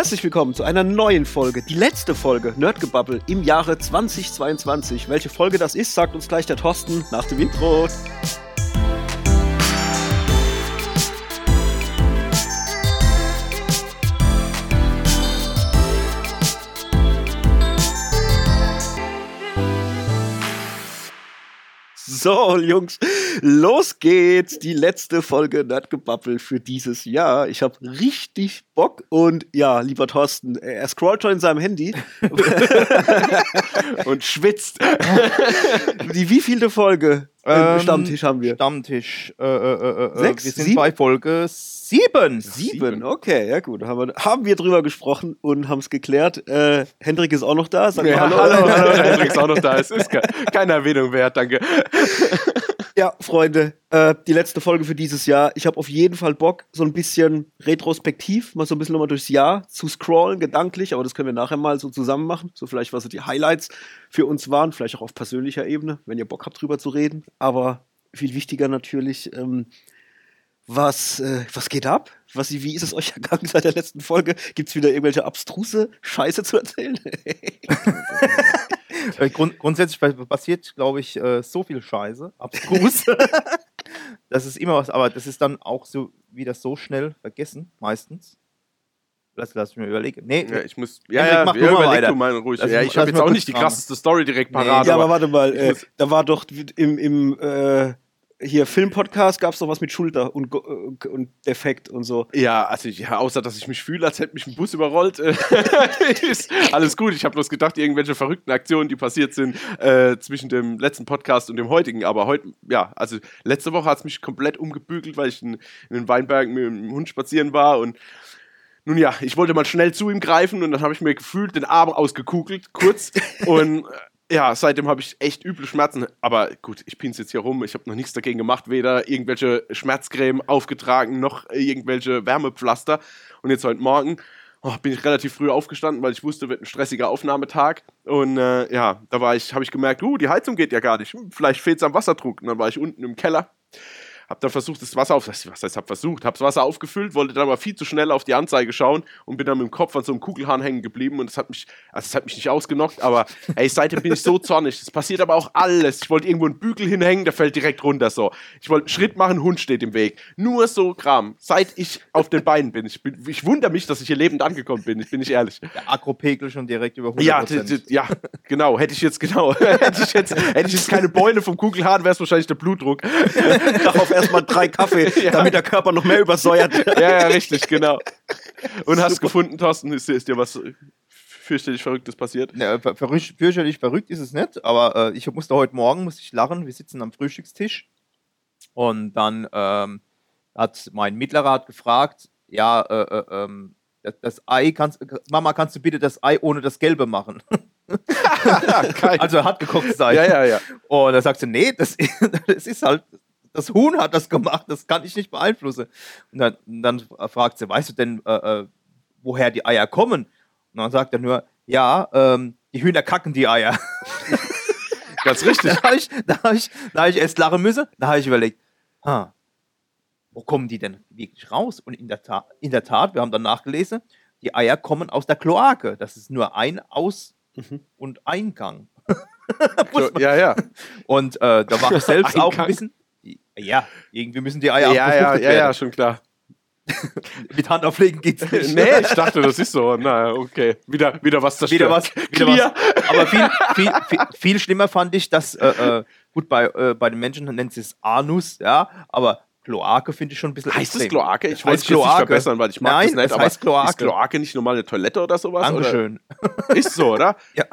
Herzlich willkommen zu einer neuen Folge, die letzte Folge Nerdgebubble im Jahre 2022. Welche Folge das ist, sagt uns gleich der Thorsten nach dem Intro. So, Jungs, los geht's. Die letzte Folge Nerdgebabbel für dieses Jahr. Ich habe richtig Bock und ja, lieber Thorsten, er scrollt schon in seinem Handy und schwitzt. Die wievielte Folge ähm, Stammtisch haben wir? Stammtisch. Äh, äh, äh, äh Sechs, wir sind sieben? bei Folge sieben. Sieben, okay, ja gut. Haben wir, haben wir drüber gesprochen und haben es geklärt. Äh, Hendrik ist auch noch da. Sag ja, mal hallo. hallo, hallo. Hendrik ist auch noch da. Es ist keine Erwähnung wert, danke. Ja, Freunde, äh, die letzte Folge für dieses Jahr. Ich habe auf jeden Fall Bock, so ein bisschen retrospektiv, mal so ein bisschen nochmal durchs Jahr zu scrollen, gedanklich, aber das können wir nachher mal so zusammen machen. So vielleicht, was so die Highlights für uns waren, vielleicht auch auf persönlicher Ebene, wenn ihr Bock habt, drüber zu reden. Aber viel wichtiger natürlich, ähm, was, äh, was geht ab? Was, wie ist es euch ergangen seit der letzten Folge? Gibt es wieder irgendwelche abstruse Scheiße zu erzählen? Äh, grund grundsätzlich passiert, glaube ich, äh, so viel Scheiße, abstrus. das ist immer was, aber das ist dann auch so wieder so schnell vergessen, meistens. Lass, lass mich mal überlegen. Nee, ja, ich muss. Ja, ja, mach ja, überleg du mal ruhig. ja, ich habe jetzt auch nicht die krasseste Story direkt parat. Nee, ja, aber, aber warte mal, äh, da war doch im, im äh, hier Filmpodcast gab es noch was mit Schulter und, äh, und Defekt und so. Ja, also ja, außer dass ich mich fühle, als hätte mich ein Bus überrollt, äh, ist alles gut. Ich habe bloß gedacht, irgendwelche verrückten Aktionen, die passiert sind äh, zwischen dem letzten Podcast und dem heutigen. Aber heute, ja, also letzte Woche hat es mich komplett umgebügelt, weil ich in, in den Weinbergen mit dem Hund spazieren war und nun ja, ich wollte mal schnell zu ihm greifen und dann habe ich mir gefühlt den Arm ausgekugelt, kurz. und ja, seitdem habe ich echt üble Schmerzen. Aber gut, ich pin's jetzt hier rum. Ich habe noch nichts dagegen gemacht. Weder irgendwelche Schmerzcreme aufgetragen, noch irgendwelche Wärmepflaster. Und jetzt heute Morgen oh, bin ich relativ früh aufgestanden, weil ich wusste, wird ein stressiger Aufnahmetag. Und äh, ja, da ich, habe ich gemerkt, uh, die Heizung geht ja gar nicht. Hm, vielleicht fehlt es am Wasserdruck. Und dann war ich unten im Keller hab dann versucht, das Wasser auf, was heißt, hab versucht, hab's Wasser aufgefüllt, wollte dann aber viel zu schnell auf die Anzeige schauen und bin dann mit dem Kopf an so einem Kugelhahn hängen geblieben und das hat mich, also es hat mich nicht ausgenockt, aber ey, seitdem bin ich so zornig. Es passiert aber auch alles. Ich wollte irgendwo einen Bügel hinhängen, der fällt direkt runter so. Ich wollte einen Schritt machen, Hund steht im Weg. Nur so Kram. Seit ich auf den Beinen bin. Ich, bin, ich wundere mich, dass ich hier lebend angekommen bin, bin ich ehrlich. Der Agropegel schon direkt über 100%. Ja, ja, genau. Hätte ich jetzt, genau. hätte ich jetzt, hätte ich jetzt keine Beule vom Kugelhahn, wäre es wahrscheinlich der Blutdruck. Darauf erstmal drei Kaffee ja. damit der Körper noch mehr übersäuert. ja, ja, richtig, genau. Und Super. hast gefunden, Thorsten, ist, ist dir was fürchterlich Verrücktes passiert? Ja, fürchterlich verrückt ist es nicht, aber äh, ich musste heute Morgen musste ich lachen. Wir sitzen am Frühstückstisch und dann ähm, hat mein Mittlerer hat gefragt, ja, äh, äh, ähm, das, das, Ei kannst, Mama, kannst du bitte das Ei ohne das Gelbe machen? also hat gekochtes Ei. Ja, ja, ja. Und sagst du, nee, das, das ist halt das Huhn hat das gemacht, das kann ich nicht beeinflussen. Und dann, dann fragt sie, weißt du denn, äh, äh, woher die Eier kommen? Und dann sagt er nur, ja, ähm, die Hühner kacken die Eier. Ganz richtig. da habe ich, hab ich, hab ich erst lachen müssen, da habe ich überlegt, ha, wo kommen die denn wirklich raus? Und in der, Tat, in der Tat, wir haben dann nachgelesen, die Eier kommen aus der Kloake. Das ist nur ein Aus- mhm. und Eingang. ja, ja. Und äh, da war ich selbst auch ein bisschen, ja, irgendwie müssen die Eier ja, ja, ja, ja, schon klar. Mit Hand auflegen geht's nicht. nee, ich dachte, das ist so. Na, okay. Wieder, wieder was zerstört. Wieder was. Wieder was. Aber viel, viel, viel, viel, schlimmer fand ich, dass, äh, äh, gut, bei, äh, bei den Menschen nennt sie es Anus, ja, aber Kloake finde ich schon ein bisschen Heißt extrem. es Kloake? Ich wollte es nicht verbessern, weil ich mag Nein, das nicht. Es heißt Kloake. Ist Kloake nicht normal eine Toilette oder sowas? Dankeschön. Oder? Ist so, oder? ja.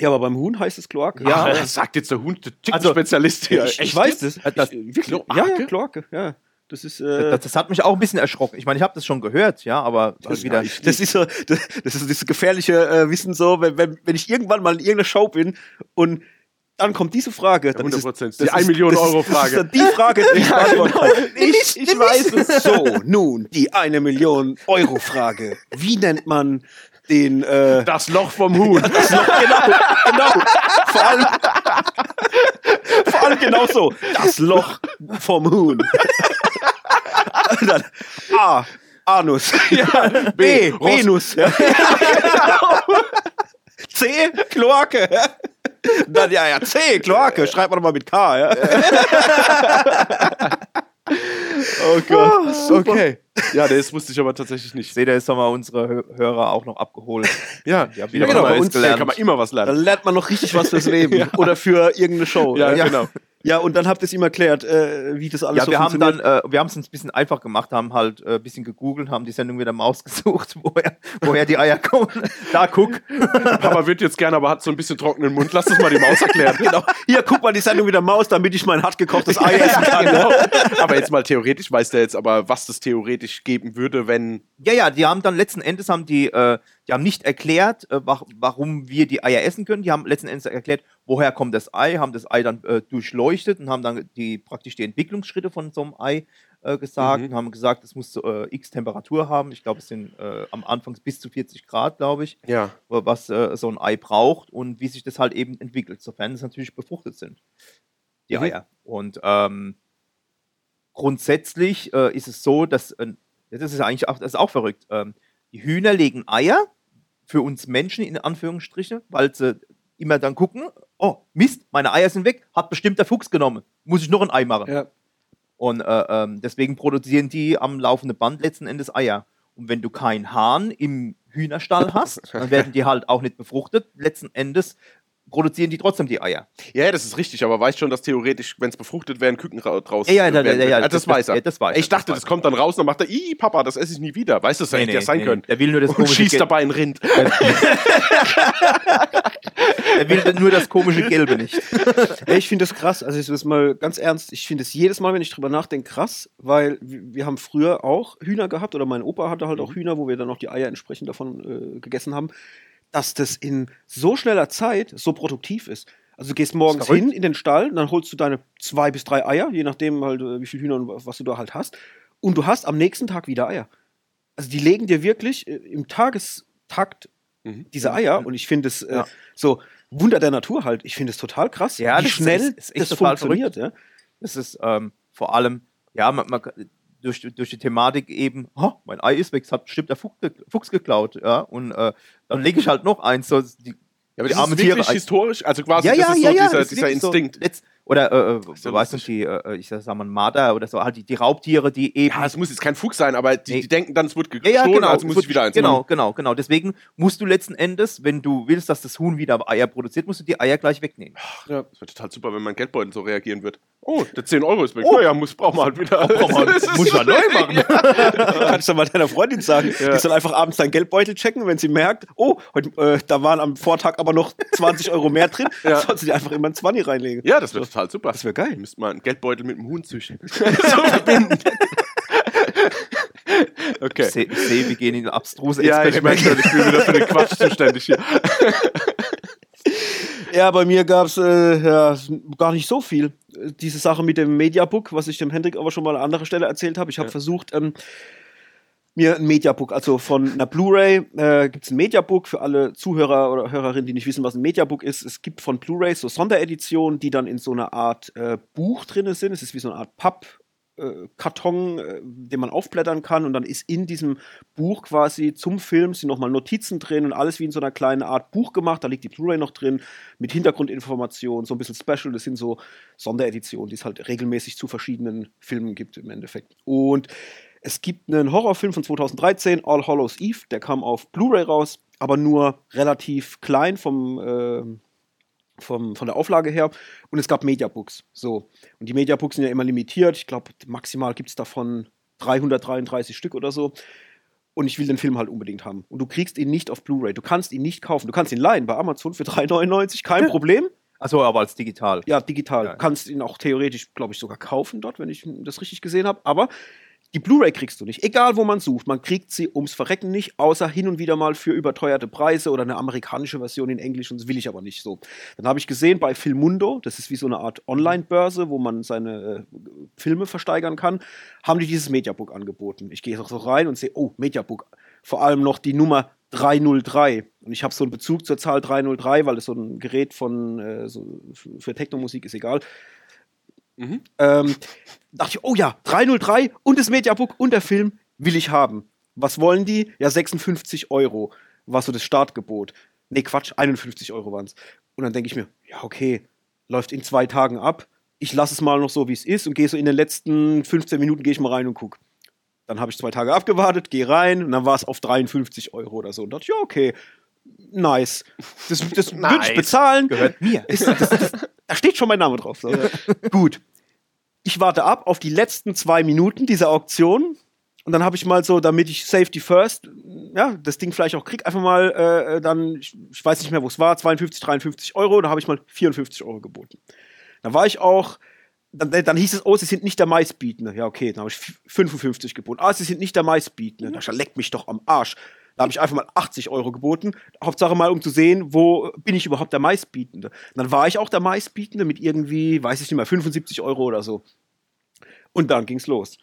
Ja, aber beim Huhn heißt es Kloake. Ja, Ach, das sagt jetzt der Hund, der Chicken-Spezialist hier. Ich, ich weiß das. das Kloake? Ja, ja, Kloake, ja. Das ist. Äh das, das, hat mich auch ein bisschen erschrocken. Ich meine, ich habe das schon gehört, ja, aber das, wieder. das ist so, das, das ist das gefährliche äh, Wissen so, wenn, wenn, wenn ich irgendwann mal in irgendeiner Show bin und dann kommt diese Frage. Ja, 100 Prozent. Die 1 Million Euro Frage. Das ist die Frage, die ich ja, genau. Ich, ich weiß es. So, nun, die 1 Million Euro Frage. Wie nennt man den. Äh, das Loch vom Huhn. Das Loch, genau, genau. Vor allem, vor allem genau so. Das Loch vom Huhn. Dann, A. Anus. Ja, B. Ross- Venus. Ja. Genau. C. Kloake. Dann, ja, ja, C. Kloake. Schreibt man doch mal mit K. Ja. Oh Gott. okay. Ja, das wusste ich aber tatsächlich nicht. Seht ihr, jetzt haben wir unsere Hö- Hörer auch noch abgeholt. Ja, Ja, wieder genau, was bei uns Da kann man immer was Dann lernen. lernt man noch richtig was fürs Leben. Oder für irgendeine Show. Ja, ja. genau. Ja, und dann habt ihr es ihm erklärt, äh, wie das alles Ja, so wir haben dann, funktioniert. äh, wir haben es uns ein bisschen einfach gemacht, haben halt äh, ein bisschen gegoogelt, haben die Sendung wieder Maus gesucht, woher, woher die Eier kommen. Da guck. Papa wird jetzt gerne, aber hat so ein bisschen trockenen Mund. Lass das mal die Maus erklären. genau. Hier, guck mal die Sendung wieder Maus, damit ich mein hart gekochtes Ei essen kann. genau. Aber jetzt mal theoretisch weiß der jetzt aber, was das theoretisch geben würde, wenn. Ja, ja, die haben dann letzten Endes haben die, äh, die haben nicht erklärt, äh, wa warum wir die Eier essen können. Die haben letzten Endes erklärt, woher kommt das Ei, haben das Ei dann äh, durchleuchtet und haben dann die praktisch die Entwicklungsschritte von so einem Ei äh, gesagt Mhm. und haben gesagt, es muss äh, x Temperatur haben. Ich glaube, es sind äh, am Anfang bis zu 40 Grad, glaube ich, Ja. was äh, so ein Ei braucht und wie sich das halt eben entwickelt, sofern es natürlich befruchtet sind, die Mhm. Eier. Und ähm, grundsätzlich äh, ist es so, dass, das ist eigentlich auch, das ist auch verrückt, ähm, die Hühner legen Eier für uns Menschen in Anführungsstriche, weil sie immer dann gucken, oh Mist, meine Eier sind weg, hat bestimmt der Fuchs genommen, muss ich noch ein Ei machen. Ja. Und äh, ähm, deswegen produzieren die am laufenden Band letzten Endes Eier. Und wenn du keinen Hahn im Hühnerstall hast, dann werden die halt auch nicht befruchtet. Letzten Endes produzieren die trotzdem die Eier. Ja, das ist richtig, aber weiß schon, dass theoretisch, wenn es befruchtet wäre, ein Küken ra draus. Ja, ja, werden ja, ja. Ah, das- das, weiß er. ja, das weiß ich er, dachte, das kommt dann raus und dann macht er, ih, Papa, das esse ich nie wieder. Weißt du, das hätte ja sein können. Der will nur das Und komische schießt dabei ein Rind. Der will nur das komische Gelbe nicht. Ich finde das krass. Also ich das mal ganz ernst. Ich finde es jedes Mal, wenn ich drüber nachdenke, krass, weil wir haben früher auch Hühner gehabt oder mein Opa hatte halt auch Hühner, wo wir dann auch die Eier entsprechend davon äh, gegessen haben, dass das in so schneller Zeit so produktiv ist. Also du gehst morgens hin in den Stall, dann holst du deine zwei bis drei Eier, je nachdem halt, äh, wie viele Hühner und was du da halt hast. Und du hast am nächsten Tag wieder Eier. Also die legen dir wirklich äh, im Tagestakt Mhm. diese Eier und ich finde es äh, Ja. so Wunder der Natur halt. Ich finde es total krass, Ja, wie schnell ist- ist das total funktioniert. Ja? Das ist ähm, vor allem, ja, man, man, durch, durch die Thematik eben, oh, mein Ei ist weg, es hat bestimmt der Fuchs, Fuchs geklaut, ja, und äh, dann lege ich halt noch eins, so die, Ja, aber Die das armen ist wirklich Tiere- historisch, also quasi, ja, das ja, ist ja, so ja, dieser, das ist dieser wirklich so Instinkt. Oder, äh, äh, ja weißt du, die, äh, ich sag mal, Marder oder so, halt die, die Raubtiere, die eben. Ja, es muss jetzt kein Fuchs sein, aber die, Nee. die denken dann, es wird Ja, gestohlen, ja, genau. also muss ich wieder eins genau, machen. genau, genau. Deswegen musst du letzten Endes, wenn du willst, dass das Huhn wieder Eier produziert, musst du die Eier gleich wegnehmen. Ja, das wird total super, wenn mein Geldbeutel so reagieren wird. Oh, der 10 Euro ist weg. Oh. Ja, ja, muss, brauchen wir halt wieder. muss man neu machen. Kannst du mal deiner Freundin sagen, die soll einfach abends deinen Geldbeutel checken, wenn sie merkt, oh, heute, äh, da waren am Vortag aber noch 20 Euro mehr drin, Ja. soll sie die einfach immer ein 20 reinlegen. Ja, das wird total super. Das wäre geil. Ihr müsst mal einen Geldbeutel mit einem Huhn züchten. so verbinden. okay. Ich sehe, seh, wir gehen in abstruse Ja, ich merke schon, ich bin wieder für den Quatsch zuständig hier. Ja, bei mir gab es äh, ja, gar nicht so viel. Diese Sache mit dem Mediabook, was ich dem Hendrik aber schon mal an anderer Stelle erzählt habe. Ich habe Ja. versucht, ähm, mir ein Mediabook, also von einer Blu-ray äh, gibt es ein Mediabook für alle Zuhörer oder Hörerinnen, die nicht wissen, was ein Mediabook ist. Es gibt von Blu-ray so Sondereditionen, die dann in so einer Art äh, Buch drin sind. Es ist wie so eine Art Papp. äh, Karton, äh, den man aufblättern kann und dann ist in diesem Buch quasi zum Film sind nochmal Notizen drin und alles wie in so einer kleinen Art Buch gemacht. Da liegt die Blu-ray noch drin mit Hintergrundinformationen, so ein bisschen Special. Das sind so Sondereditionen, die es halt regelmäßig zu verschiedenen Filmen gibt im Endeffekt. Und es gibt einen Horrorfilm von 2013, All Hallows Eve, der kam auf Blu-ray raus, aber nur relativ klein vom, ähm, vom, von der Auflage her. Und es gab Mediabooks. So. Und die Mediabooks sind ja immer limitiert. Ich glaube, maximal gibt es davon 333 Stück oder so. Und ich will den Film halt unbedingt haben. Und du kriegst ihn nicht auf Blu-ray. Du kannst ihn nicht kaufen. Du kannst ihn leihen bei Amazon für 3,99, kein Problem. Achso, aber als digital. Ja, digital. Ja. Du kannst ihn auch theoretisch, glaube ich, sogar kaufen dort, wenn ich das richtig gesehen habe. Aber die Blu-ray kriegst du nicht. Egal, wo man sucht. Man kriegt sie ums Verrecken nicht, außer hin und wieder mal für überteuerte Preise oder eine amerikanische Version in Englisch. Und das will ich aber nicht so. Dann habe ich gesehen bei Filmundo, das ist wie so eine Art Online-Börse, wo man seine äh, Filme versteigern kann, haben die dieses Mediabook angeboten. Ich gehe so rein und sehe, oh, Mediabook. Vor allem noch die Nummer 303. Und ich habe so einen Bezug zur Zahl 303, weil es so ein Gerät von äh, so für für Technomusik ist egal. Mhm. Ähm, dachte ich, oh ja, 303 und das Mediabook und der Film will ich haben. Was wollen die? Ja, 56 Euro war so das Startgebot. Nee, Quatsch, 51 Euro waren es. Und dann denke ich mir, ja, okay, läuft in zwei Tagen ab. Ich lasse es mal noch so, wie es ist und gehe so in den letzten 15 Minuten, gehe ich mal rein und gucke. Dann habe ich zwei Tage abgewartet, gehe rein und dann war es auf 53 Euro oder so. Und dachte, ja, okay, nice. Das, das würde Nice. ich bezahlen. Gehört mir. Ist, das, das, da steht schon mein Name drauf. So. Gut. Ich warte ab auf die letzten zwei Minuten dieser Auktion. Und dann habe ich mal so, damit ich Safety First, ja, das Ding vielleicht auch krieg, einfach mal äh, dann, ich, ich weiß nicht mehr, wo es war, 52, 53 Euro, da habe ich mal 54 Euro geboten. Da war ich auch, dann, dann hieß es, oh, sie sind nicht der meistbietende. Ja, okay, dann habe ich 55 geboten. Ah, sie sind nicht der meistbietende. Da hab ich gesagt, leck mich doch am Arsch. Da habe ich einfach mal 80 Euro geboten. Hauptsache mal, um zu sehen, wo bin ich überhaupt der meistbietende. Und dann war ich auch der meistbietende mit irgendwie, weiß ich nicht mehr, 75 Euro oder so. Und dann ging's los.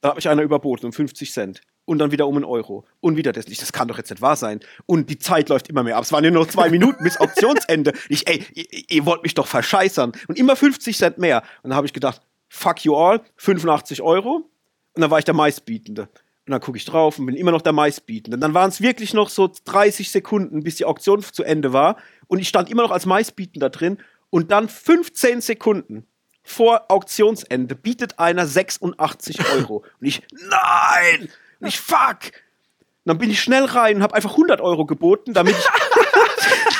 Da hat mich einer überboten um 50 Cent. Und dann wieder um einen Euro. Und wieder das. Das kann doch jetzt nicht wahr sein. Und die Zeit läuft immer mehr ab. Es waren ja nur noch zwei Minuten bis Auktionsende. Ich, ey, ihr, ihr wollt mich doch verscheißern. Und immer 50 Cent mehr. Und dann habe ich gedacht, fuck you all, 85 Euro. Und dann war ich der meistbietende. Und dann gucke ich drauf und bin immer noch der meistbietende. Und dann waren es wirklich noch so 30 Sekunden, bis die Auktion zu Ende war. Und ich stand immer noch als meistbietender drin. Und dann 15 Sekunden vor Auktionsende bietet einer 86 Euro. Und ich, nein! Und ich, fuck! Und dann bin ich schnell rein und habe einfach 100 Euro geboten, damit ich,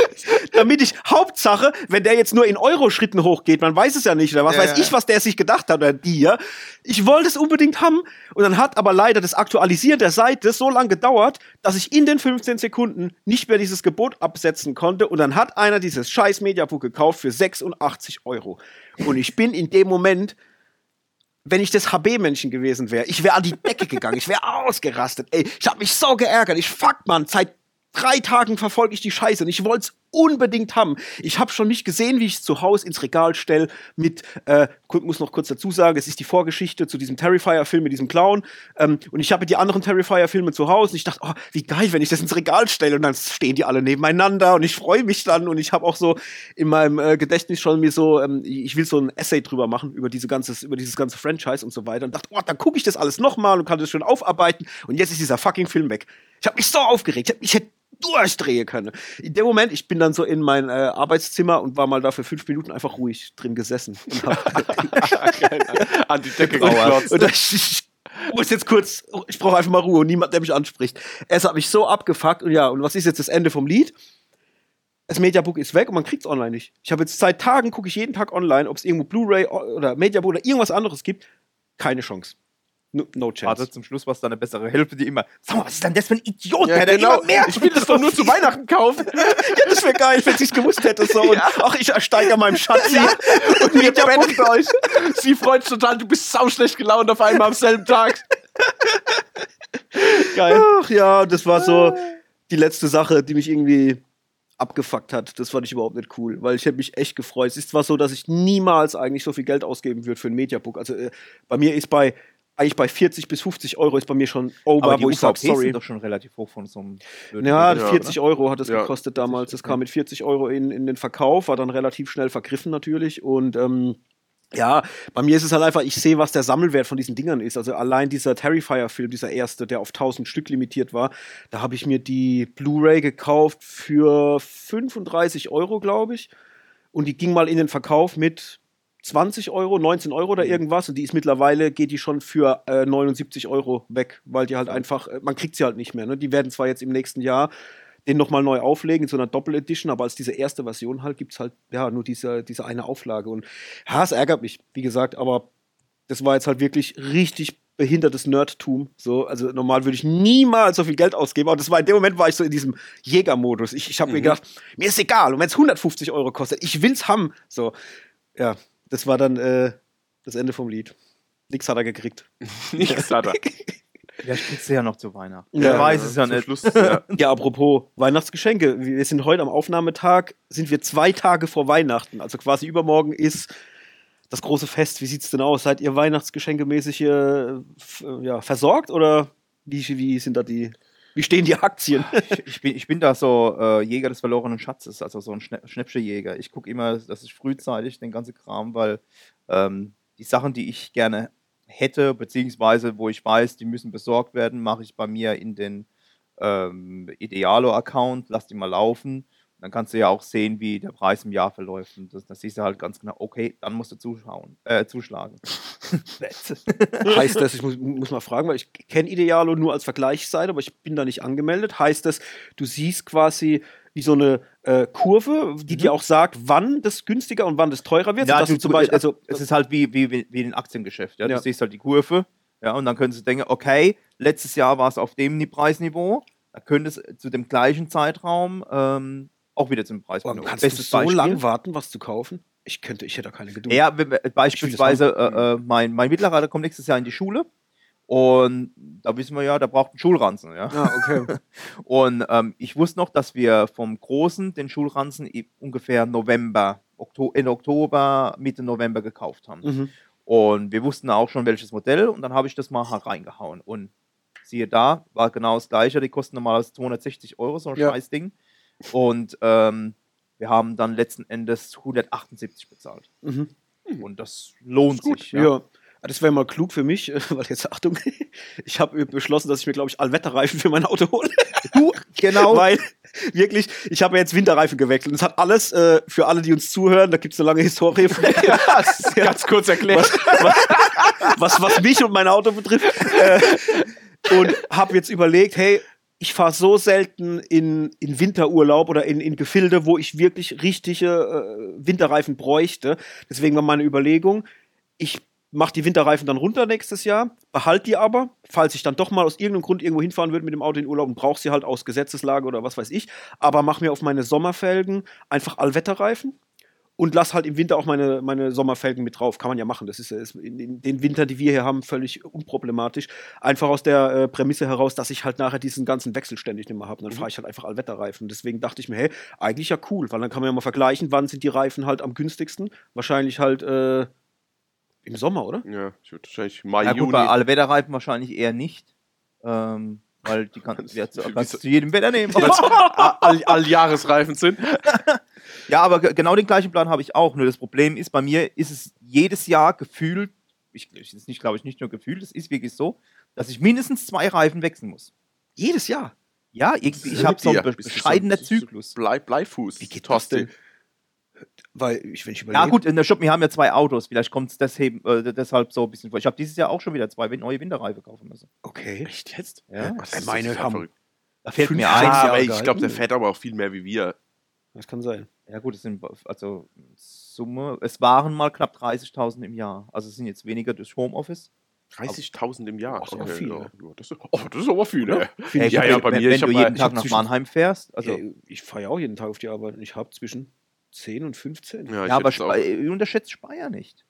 damit ich, Hauptsache, wenn der jetzt nur in Euro-Schritten hochgeht, man weiß es ja nicht, oder was Ja, weiß ja. ich, was der sich gedacht hat, oder die, ja. Ich wollte es unbedingt haben und dann hat aber leider das Aktualisieren der Seite so lange gedauert, dass ich in den 15 Sekunden nicht mehr dieses Gebot absetzen konnte und dann hat einer dieses scheiß Mediabook gekauft für 86 Euro. Und ich bin in dem Moment wenn ich das HB-Männchen gewesen wäre, ich wäre an die Decke gegangen, ich wäre ausgerastet. Ey, ich habe mich so geärgert. Ich fuck, Mann, seit drei Tagen verfolge ich die Scheiße und ich wollte es unbedingt haben. Ich habe schon nicht gesehen, wie ich es zu Hause ins Regal stelle mit, äh, muss noch kurz dazu sagen, es ist die Vorgeschichte zu diesem Terrifier-Film mit diesem Clown. Ähm, und ich habe die anderen Terrifier-Filme zu Hause und ich dachte, oh, wie geil, wenn ich das ins Regal stelle und dann stehen die alle nebeneinander und ich freue mich dann und ich habe auch so in meinem äh, Gedächtnis schon mir so, ähm, ich will so ein Essay drüber machen über diese ganzes, über dieses ganze Franchise und so weiter und dachte, oh, dann gucke ich das alles nochmal und kann das schön aufarbeiten und jetzt ist dieser fucking Film weg. Ich habe mich so aufgeregt, ich hätte durchdrehen können. In dem Moment, ich bin dann so in mein äh, Arbeitszimmer und war mal da für fünf Minuten einfach ruhig drin gesessen. Und, hab, An die Decke geklotzt. und ich, ich muss jetzt kurz, ich brauche einfach mal Ruhe und niemand, der mich anspricht. Es hat mich so abgefuckt und ja, und was ist jetzt das Ende vom Lied? Das Mediabook ist weg und man kriegt es online nicht. Ich habe jetzt seit Tagen, gucke ich jeden Tag online, ob es irgendwo Blu-ray oder Mediabook oder irgendwas anderes gibt. Keine Chance. No, no chance. Warte, zum Schluss war es dann eine bessere Hälfte, die immer. Sag mal, was ist denn das für ein Idiot? Ja, der genau. immer mehr Ich will das doch nur zu Weihnachten kaufen. ja, das wäre geil, wenn ich es gewusst hätte. So. Und, Ach, ich steige an meinem Schatz hier und Mediabook bei euch. Sie freut sich total, du bist sauschlecht gelaunt auf einmal am selben Tag. Geil. Ach ja, das war so die letzte Sache, die mich irgendwie abgefuckt hat. Das fand ich überhaupt nicht cool, weil ich hätte mich echt gefreut. Es ist zwar so, dass ich niemals eigentlich so viel Geld ausgeben würde für ein Mediabook. Also äh, bei mir ist bei eigentlich bei 40 bis 50 Euro ist bei mir schon over, Aber die wo ich sage, sorry. sind doch schon relativ hoch von so einem. Ja, Ja, 40 Euro hat es Ja. gekostet damals. Das kam mit 40 Euro in, in den Verkauf, war dann relativ schnell vergriffen natürlich. Und ähm, ja, bei mir ist es halt einfach, ich sehe, was der Sammelwert von diesen Dingern ist. Also allein dieser Terrifier-Film, dieser erste, der auf 1000 Stück limitiert war, da habe ich mir die Blu-ray gekauft für 35 Euro, glaube ich. Und die ging mal in den Verkauf mit 20 Euro, 19 Euro oder irgendwas. Und die ist mittlerweile, geht die schon für äh, 79 Euro weg, weil die halt einfach, äh, man kriegt sie halt nicht mehr. Ne? Die werden zwar jetzt im nächsten Jahr den nochmal neu auflegen in so einer Doppel-Edition, aber als diese erste Version halt gibt es halt ja nur diese, diese eine Auflage. Und ja, es ärgert mich, wie gesagt, aber das war jetzt halt wirklich richtig behindertes Nerdtum. So, also normal würde ich niemals so viel Geld ausgeben, aber das war in dem Moment war ich so in diesem Jägermodus. Ich, ich habe mir Mhm. gedacht, mir ist egal, und wenn es 150 Euro kostet, ich will's haben. So, ja, das war dann äh, das Ende vom Lied. Nix hat er gekriegt. Nichts hat er. Ja, ich krieg's ja noch zu Weihnachten. Ja, Wer weiß es ja nicht. Schluss, ja. Ja, apropos Weihnachtsgeschenke. Wir sind heute am Aufnahmetag, sind wir zwei Tage vor Weihnachten. Also quasi übermorgen ist das große Fest. Wie sieht's denn aus? Seid ihr Weihnachtsgeschenkemäßig äh, ja, versorgt oder wie, wie sind da die, wie stehen die Aktien? Ich, ich, bin, ich bin da so äh, Jäger des verlorenen Schatzes, also so ein Schnäppchenjäger. Ich gucke immer, dass ich frühzeitig den ganzen Kram, weil ähm, die Sachen, die ich gerne hätte, beziehungsweise wo ich weiß, die müssen besorgt werden, mache ich bei mir in den ähm, Idealo-Account, lass die mal laufen. Dann kannst du ja auch sehen, wie der Preis im Jahr verläuft. Und das, das siehst du halt ganz genau, okay, dann musst du zuschauen, äh, zuschlagen. heißt das, ich muss, muss mal fragen, weil ich kenne Idealo nur als Vergleichsseite, aber ich bin da nicht angemeldet. Heißt das, du siehst quasi wie so eine äh, Kurve, die Mhm. dir auch sagt, wann das günstiger und wann das teurer wird? Ja, du, zum Beispiel, also, es ist halt wie, wie, wie ein Aktiengeschäft. Ja? Ja. Du siehst halt die Kurve, ja, und dann können sie denken, okay, letztes Jahr war es auf dem Ni- Preisniveau, da könnte es zu dem gleichen Zeitraum ähm, auch wieder zum Preis kommen. kannst du Bestes so Beispiel. lang warten, was zu kaufen? Ich könnte, ich hätte da keine Geduld. Ja, beispielsweise äh, äh, mein, mein Mittlerer, der kommt nächstes Jahr in die Schule und da wissen wir ja, der braucht einen Schulranzen. Ja? Ah, okay. Und ähm, ich wusste noch, dass wir vom Großen den Schulranzen ungefähr November, Okto Ende Oktober, Mitte November gekauft haben. mhm. Und wir wussten auch schon, welches Modell. Und dann habe ich das mal reingehauen. Und siehe da, war genau das gleiche. Die kosten normalerweise 260 Euro, so ein Ja. Scheißding. Und ähm, wir haben dann letzten Endes 178 bezahlt. Mhm. Und das lohnt Gut, sich. ja. Ja. Ah, Das wäre mal klug für mich, weil jetzt Achtung, ich habe beschlossen, dass ich mir, glaube ich, Allwetterreifen für mein Auto hole. Du, genau. Weil wirklich, ich habe ja jetzt Winterreifen gewechselt. Und es hat alles äh, für alle, die uns zuhören, da gibt es eine lange Historie. Ganz kurz erklärt. was, was mich und mein Auto betrifft. Äh, und habe jetzt überlegt, hey, ich fahre so selten in, in Winterurlaub oder in, in Gefilde, wo ich wirklich richtige äh, Winterreifen bräuchte. Deswegen war meine Überlegung, ich mache die Winterreifen dann runter nächstes Jahr, behalte die aber, falls ich dann doch mal aus irgendeinem Grund irgendwo hinfahren würde mit dem Auto in Urlaub und brauche sie halt aus Gesetzeslage oder was weiß ich, aber mache mir auf meine Sommerfelgen einfach Allwetterreifen und lass halt im Winter auch meine, meine Sommerfelgen mit drauf. Kann man ja machen. Das ist, ja- ist in, in den Winter, die wir hier haben, völlig unproblematisch. Einfach aus der äh, Prämisse heraus, dass ich halt nachher diesen ganzen Wechsel ständig nicht mehr habe. Dann fahre ich halt einfach Allwetterreifen. Deswegen dachte ich mir, hey, eigentlich ja cool, weil dann kann man ja mal vergleichen, wann sind die Reifen halt am günstigsten. Wahrscheinlich halt äh, im Sommer, oder? Ja, ich würde wahrscheinlich Mai, Ja, gut, Juni. bei Allwetterreifen wahrscheinlich eher nicht. Ähm, weil die kann, zu, Wie kannst du zu jedem Wetter nehmen. all, all Jahresreifen sind. ja, aber ge- genau den gleichen Plan habe ich auch. Nur das Problem ist, bei mir ist es jedes Jahr gefühlt, ich, ist nicht, glaube ich, nicht nur gefühlt, es ist wirklich so, dass ich mindestens zwei Reifen wechseln muss. Jedes Jahr. Ja, irgendwie, ich habe so einen Ja, be bist du bescheidener so- Zyklus. Blei, Bleifuß. Wie geht Thorsten. Weil, ich, wenn ich überlege. Ja gut, in der Shop, wir haben ja zwei Autos, vielleicht kommt es deshalb, äh, deshalb so ein bisschen vor. Ich habe dieses Jahr auch schon wieder zwei neue Winterreifen kaufen müssen. Okay. Echt jetzt? Ja. Gott, das ist Meine haben- verrückt. Da fällt mir ein. Ja, aber ich glaube, der fährt aber auch viel mehr wie wir. Das kann sein. Ja gut, es sind also Summe, es waren mal knapp 30.000 im Jahr. Also es sind jetzt weniger durch Homeoffice. 30.000 im Jahr. Ist aber viel, ja. ne? Ja, das, ist, oh, das ist aber viel, ne? Ja, wenn, ja, bei wenn, mir, wenn du jeden Tag nach Mannheim fährst, also ja, ich fahre ja auch jeden Tag auf die Arbeit und ich habe zwischen 10 und 15. Ja, ich Ja, aber auch- Spe- unterschätzt Speyer nicht.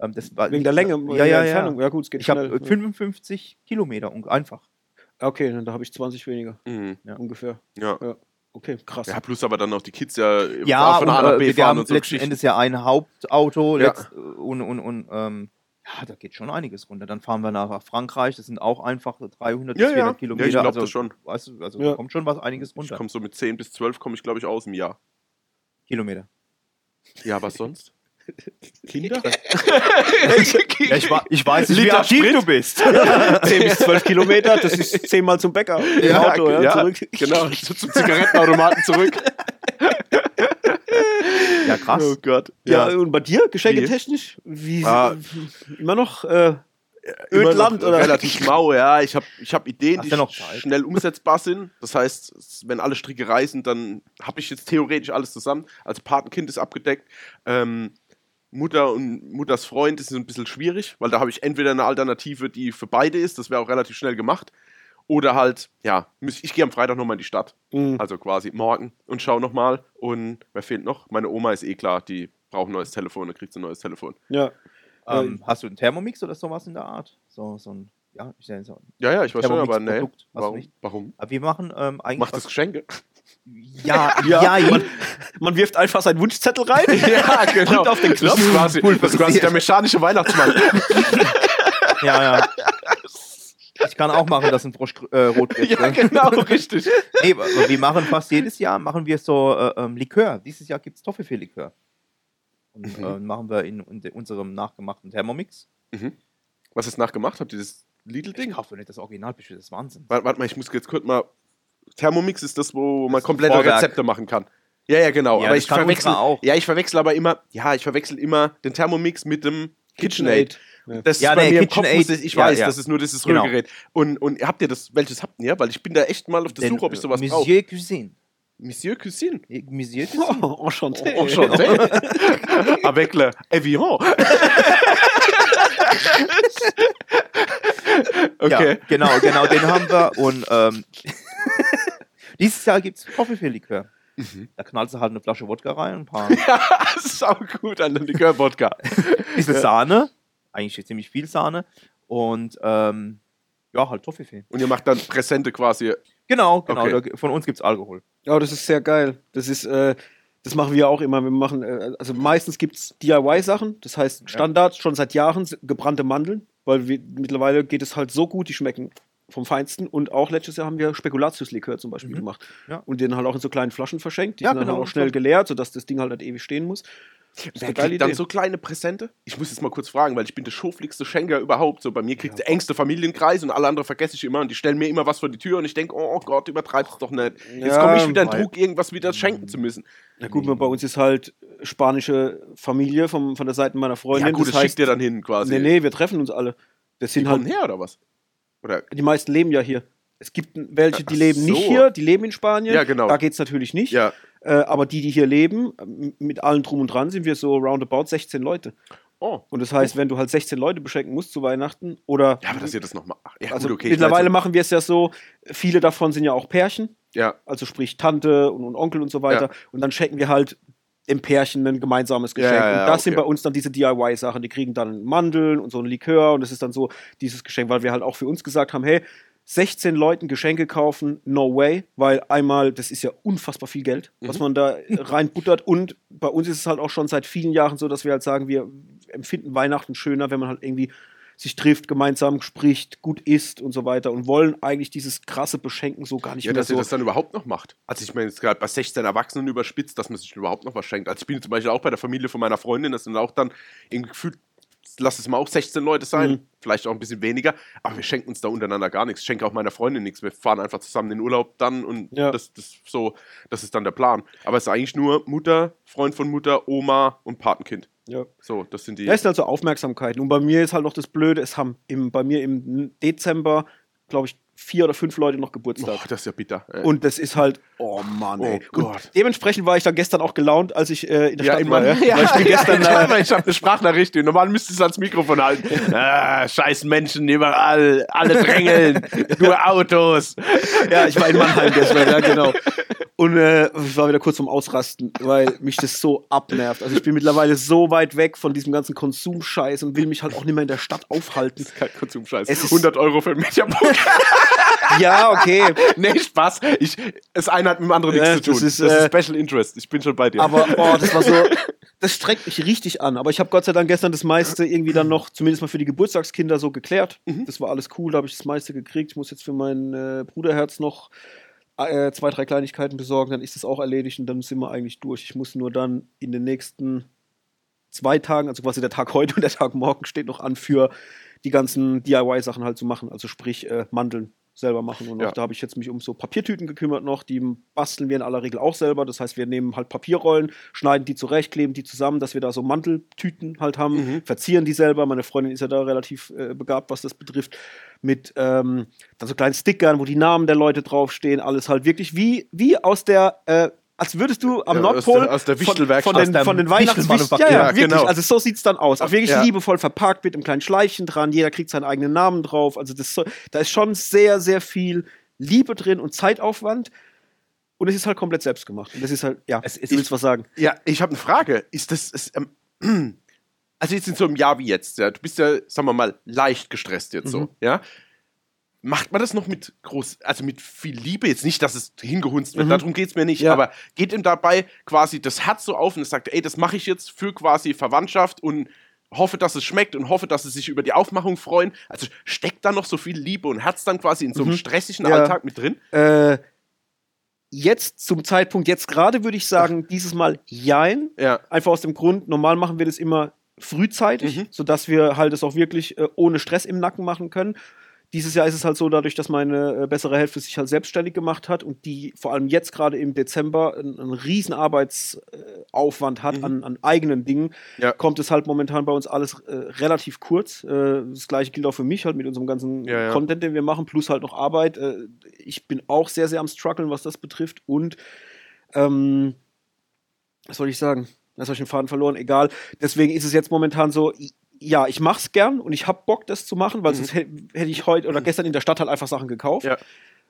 Ähm, das war Wegen der Länge, Ja, ja, der ja. Entfernung. Ja, gut, es geht Ich habe schnell. 55 Kilometer un- einfach. Okay, dann da habe ich 20 weniger. Mhm, Ja. Ungefähr. ja. Okay, krass. ja, plus aber dann noch die Kids ja, Ja, von und, A nach äh, B wir fahren haben und so letzten. Endes ja ein Hauptauto Ja. letzt, und, und, und ähm, ja, da geht schon einiges runter. Dann fahren wir nach Frankreich, das sind auch einfach 300 Ja, bis ja. 400 Kilometer. Ja, ich glaub also, das schon. Weißt du, also Ja. da kommt schon was einiges Ich runter. komme so mit 10 bis 12 komme ich, glaube ich, aus im Jahr. Kilometer. Ja, was sonst? Kinder? Ja, ich, ich weiß nicht, wie Liter Sprit. du bist. 10 bis 12 Kilometer, das ist 10 Mal zum Bäcker. Im Ja, Auto, ja, ja, zurück. genau. So zum Zigarettenautomaten zurück. ja, krass. Oh Gott. Ja, und bei dir, geschenketechnisch? Wie, Ah. immer noch äh, Ödland oder? Relativ mau, ja. Ich habe ich hab Ideen, Hast die noch Zeit. schnell umsetzbar sind. Das heißt, wenn alle Stricke reißen, dann habe ich jetzt theoretisch alles zusammen. Also Patenkind ist abgedeckt. Ähm, Mutter und Mutters Freund ist ein bisschen schwierig, weil da habe ich entweder eine Alternative, die für beide ist, das wäre auch relativ schnell gemacht. Oder halt, ja, ich gehe am Freitag nochmal in die Stadt. Mhm. Also quasi morgen und schau nochmal. Und wer fehlt noch? Meine Oma ist eh klar, die braucht ein neues Telefon, dann kriegt sie ein neues Telefon. Ja. Ähm, hast du einen Thermomix oder sowas in der Art? So, so ein, ja, ich sag so. Ja, ja, ich weiß schon, aber nee. Warum? Warum? Aber wir machen ähm, eigentlich. Macht das Geschenke? Ja, Ja, ja, man, man wirft einfach seinen Wunschzettel rein. Ja, genau. Drückt auf den Knopf. Das ist quasi, das ist quasi der mechanische Weihnachtsmann. ja, ja. Ich kann auch machen, dass ein Frosch äh, rot wird. ja, ne? genau, richtig. Nee, wir machen fast jedes Jahr machen wir so äh, ähm, Likör. Dieses Jahr gibt es Toffifee-Likör. Und Mhm. äh, machen wir in, in unserem nachgemachten Thermomix. Mhm. Was ist nachgemacht? Habt ihr das Ich Lidl-Ding? kaufe doch nicht das Original, das ist Wahnsinn. Warte, warte mal, ich muss jetzt kurz mal. Thermomix ist das, wo man komplette Vorwerk. Rezepte machen kann. Ja, ja, genau. Ja, aber das ich verwechsel auch. Ja, ich verwechsel aber immer. Ja, ich verwechsel immer den Thermomix mit dem KitchenAid. Das Ja, ist bei nee, mir im Kopf, muss ich, ich ja, weiß, ja. das ist nur dieses Genau. Rührgerät. Und, und habt ihr das, welches habt ihr? Weil ich bin da echt mal auf der Den, Suche, ob ich sowas äh, brauche. Monsieur Cuisine. Monsieur Cuisine. Eh, Monsieur Cuisine. Oh, enchanté. Oh, schon. Avec le Evian. okay. Ja, genau, genau, den haben wir. Und ähm, dieses Jahr gibt es Toffifee-Likör. Mhm. Da knallst du halt eine Flasche Wodka rein, ein paar Sau gut an den Likör-Wodka. bisschen Sahne, eigentlich ziemlich viel Sahne und ähm, ja, halt Toffifee. Und ihr macht dann Präsente quasi. Genau, genau. Okay. Da, von uns gibt es Alkohol. Ja, das ist sehr geil. Das ist, äh, das machen wir auch immer. Wir machen, äh, also meistens gibt es DIY-Sachen, das heißt Standard, schon seit Jahren gebrannte Mandeln, weil wir, mittlerweile geht es halt so gut, die schmecken vom Feinsten. Und auch letztes Jahr haben wir Spekulatius-Likör zum Beispiel Mhm. gemacht. Ja. Und den halt auch in so kleinen Flaschen verschenkt. Die Ja, sind dann genau. halt auch schnell geleert, sodass das Ding halt nicht ewig stehen muss. Wer kriegt dann Idee. so kleine Präsente? Ich muss jetzt mal kurz fragen, weil ich bin der schofligste Schenker überhaupt. So bei mir kriegt der engste Familienkreis und alle anderen vergesse ich immer und die stellen mir immer was vor die Tür und ich denke, oh Gott, übertreib's doch nicht. Jetzt Ja, komme ich wieder in Druck, irgendwas wieder schenken zu müssen. Na gut, bei uns ist halt spanische Familie vom, von der Seite meiner Freundin. ja gut, das, das schickt ihr dann hin quasi. nee, nee, wir treffen uns alle. Das Die sind kommen halt, her oder was? Oder die meisten leben ja hier. Es gibt welche, die Ach leben nicht so. hier, die leben in Spanien. Ja, genau. Da geht es natürlich nicht. ja, Äh, aber die, die hier leben, mit allen drum und dran, sind wir so roundabout 16 Leute. oh. Und das heißt, wenn du halt 16 Leute beschenken musst zu Weihnachten oder. Ja, aber dass ihr das noch macht. Ja, also gut, okay. mittlerweile machen wir es ja so, viele davon sind ja auch Pärchen, Ja, also sprich Tante und, und Onkel und so weiter. Ja. Und dann schenken wir halt dem Pärchen ein gemeinsames Geschenk. ja, ja, und das sind okay. bei uns dann diese DIY-Sachen. Die kriegen dann Mandeln und so ein Likör und das ist dann so dieses Geschenk, weil wir halt auch für uns gesagt haben, hey, 16 Leuten Geschenke kaufen, no way, weil einmal, das ist ja unfassbar viel Geld, Mhm. was man da reinbuttert und bei uns ist es halt auch schon seit vielen Jahren so, dass wir halt sagen, wir empfinden Weihnachten schöner, wenn man halt irgendwie sich trifft, gemeinsam spricht, gut isst und so weiter und wollen eigentlich dieses krasse Beschenken so gar nicht ja mehr dass ihr so. das dann überhaupt noch macht. Also ich meine jetzt gerade bei 16 Erwachsenen überspitzt, dass man sich überhaupt noch was schenkt. Also ich bin zum Beispiel auch bei der Familie von meiner Freundin, das sind auch dann irgendwie gefühlt, lass es mal auch 16 Leute sein, Mhm. vielleicht auch ein bisschen weniger, aber wir schenken uns da untereinander gar nichts. Ich schenke auch meiner Freundin nichts. Wir fahren einfach zusammen in den Urlaub dann und Ja. das, das, so, das ist dann der Plan. Aber es ist eigentlich nur Mutter, Freund von Mutter, Oma und Patenkind. ja. So, das sind die. Ja, es sind also Aufmerksamkeiten. Und bei mir ist halt noch das Blöde, es haben im, bei mir im Dezember, glaube ich, vier oder fünf Leute noch Geburtstag. Boah, das ist ja bitter. ey. Und das ist halt, oh Mann, Oh ey. Gott. Und dementsprechend war ich dann gestern auch gelaunt, als ich äh, in der Ja, Stadt war. Ja, ja, ich bin gestern, ja, äh, ich habe eine Sprachnachricht. Normal müsste es ans Mikrofon halten. ah, scheiß Menschen überall, alle drängeln, nur Autos. ja, ich war in Mannheim gestern, ja, genau. Und äh, ich war wieder kurz vom Ausrasten, weil mich das so abnervt. Also ich bin mittlerweile so weit weg von diesem ganzen Konsumscheiß und will mich halt auch nicht mehr in der Stadt aufhalten. Kein Konsumscheiß. Es ist- 100 Euro für ein Mediabook. Ja, okay. nee, Spaß. Ich, das eine hat mit dem anderen nichts zu tun. das Das ist, ist, äh, Special Interest. Ich bin schon bei dir. Aber oh, das war so, das strengt mich richtig an. Aber ich habe Gott sei Dank gestern das meiste irgendwie dann noch, zumindest mal für die Geburtstagskinder so geklärt. Mhm. Das war alles cool, da habe ich das meiste gekriegt. Ich muss jetzt für mein äh, Bruderherz noch äh, zwei, drei Kleinigkeiten besorgen, dann ist das auch erledigt und dann sind wir eigentlich durch. Ich muss nur dann in den nächsten zwei Tagen, also quasi der Tag heute und der Tag morgen steht noch an für die ganzen DIY-Sachen halt zu machen. Also sprich äh, Mandeln selber machen. Und Ja. da habe ich jetzt mich um so Papiertüten gekümmert noch. Die basteln wir in aller Regel auch selber. Das heißt, wir nehmen halt Papierrollen, schneiden die zurecht, kleben die zusammen, dass wir da so Manteltüten halt haben, Mhm. verzieren die selber. Meine Freundin ist ja da relativ äh, begabt, was das betrifft. Mit ähm, dann so kleinen Stickern, wo die Namen der Leute draufstehen. Alles halt wirklich wie, wie aus der äh, als würdest du am Ja, aus Nordpol der- aus der von, von den, Aus von den Weihnachtswichteln. Wichtelmanufaktur. Ja, ja, Ja, wirklich. genau. Also so sieht's dann aus. Auch wirklich Ja. liebevoll verpackt mit einem kleinen Schleifchen dran. Jeder kriegt seinen eigenen Namen drauf. Also das, so- da ist schon sehr, sehr viel Liebe drin und Zeitaufwand. Und es ist halt komplett selbst gemacht. Und das ist halt, ja, Es ist- du willst was sagen. Ja, ich habe eine Frage. Ist das. Ist, ähm, also jetzt in so einem Jahr wie jetzt, ja, du bist ja, sagen wir mal, leicht gestresst jetzt Mhm. so, ja. Macht man das noch mit groß, also mit viel Liebe? Jetzt nicht, dass es hingehunzt wird, Mhm. darum geht es mir nicht, Ja. aber geht ihm dabei quasi das Herz so auf und sagt, ey, das mache ich jetzt für quasi Verwandtschaft und hoffe, dass es schmeckt und hoffe, dass sie sich über die Aufmachung freuen. Also steckt da noch so viel Liebe und Herz dann quasi in so einem Mhm. stressigen Ja. Alltag mit drin? Äh, jetzt zum Zeitpunkt, jetzt gerade würde ich sagen, dieses Mal jein. Ja. Einfach aus dem Grund, normal machen wir das immer frühzeitig, Mhm. sodass wir halt es auch wirklich äh, ohne Stress im Nacken machen können. Dieses Jahr ist es halt so, dadurch, dass meine äh, bessere Hälfte sich halt selbstständig gemacht hat und die vor allem jetzt gerade im Dezember einen, einen riesen Arbeitsaufwand hat Mhm. an, an eigenen Dingen, Ja. kommt es halt momentan bei uns alles äh, relativ kurz. Äh, das gleiche gilt auch für mich halt mit unserem ganzen Ja, ja. Content, den wir machen, plus halt noch Arbeit. Äh, ich bin auch sehr, sehr am struggeln, was das betrifft und ähm, was soll ich sagen? Jetzt habe ich den Faden verloren, egal. Deswegen ist es jetzt momentan so, ja, ich mach's gern und ich hab Bock, das zu machen, weil Mhm. sonst hätte ich heute oder gestern in der Stadt halt einfach Sachen gekauft. Ja.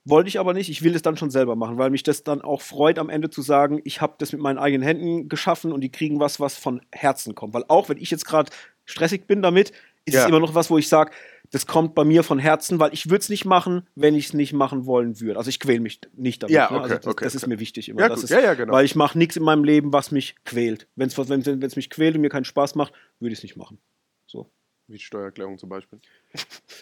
Wollte ich aber nicht. Ich will es dann schon selber machen, weil mich das dann auch freut, am Ende zu sagen, ich habe das mit meinen eigenen Händen geschaffen und die kriegen was, was von Herzen kommt. Weil auch wenn ich jetzt gerade stressig bin damit, ist Ja. es immer noch was, wo ich sage, das kommt bei mir von Herzen, weil ich würde es nicht machen, wenn ich es nicht machen wollen würde. Also ich quäle mich nicht damit. Ja, ne? okay, also das, okay, das ist okay. mir wichtig immer. Ja, es, Ja, ja, genau. Weil ich mache nichts in meinem Leben, was mich quält. Wenn's, wenn es mich quält und mir keinen Spaß macht, würde ich es nicht machen. So. Wie die Steuererklärung zum Beispiel.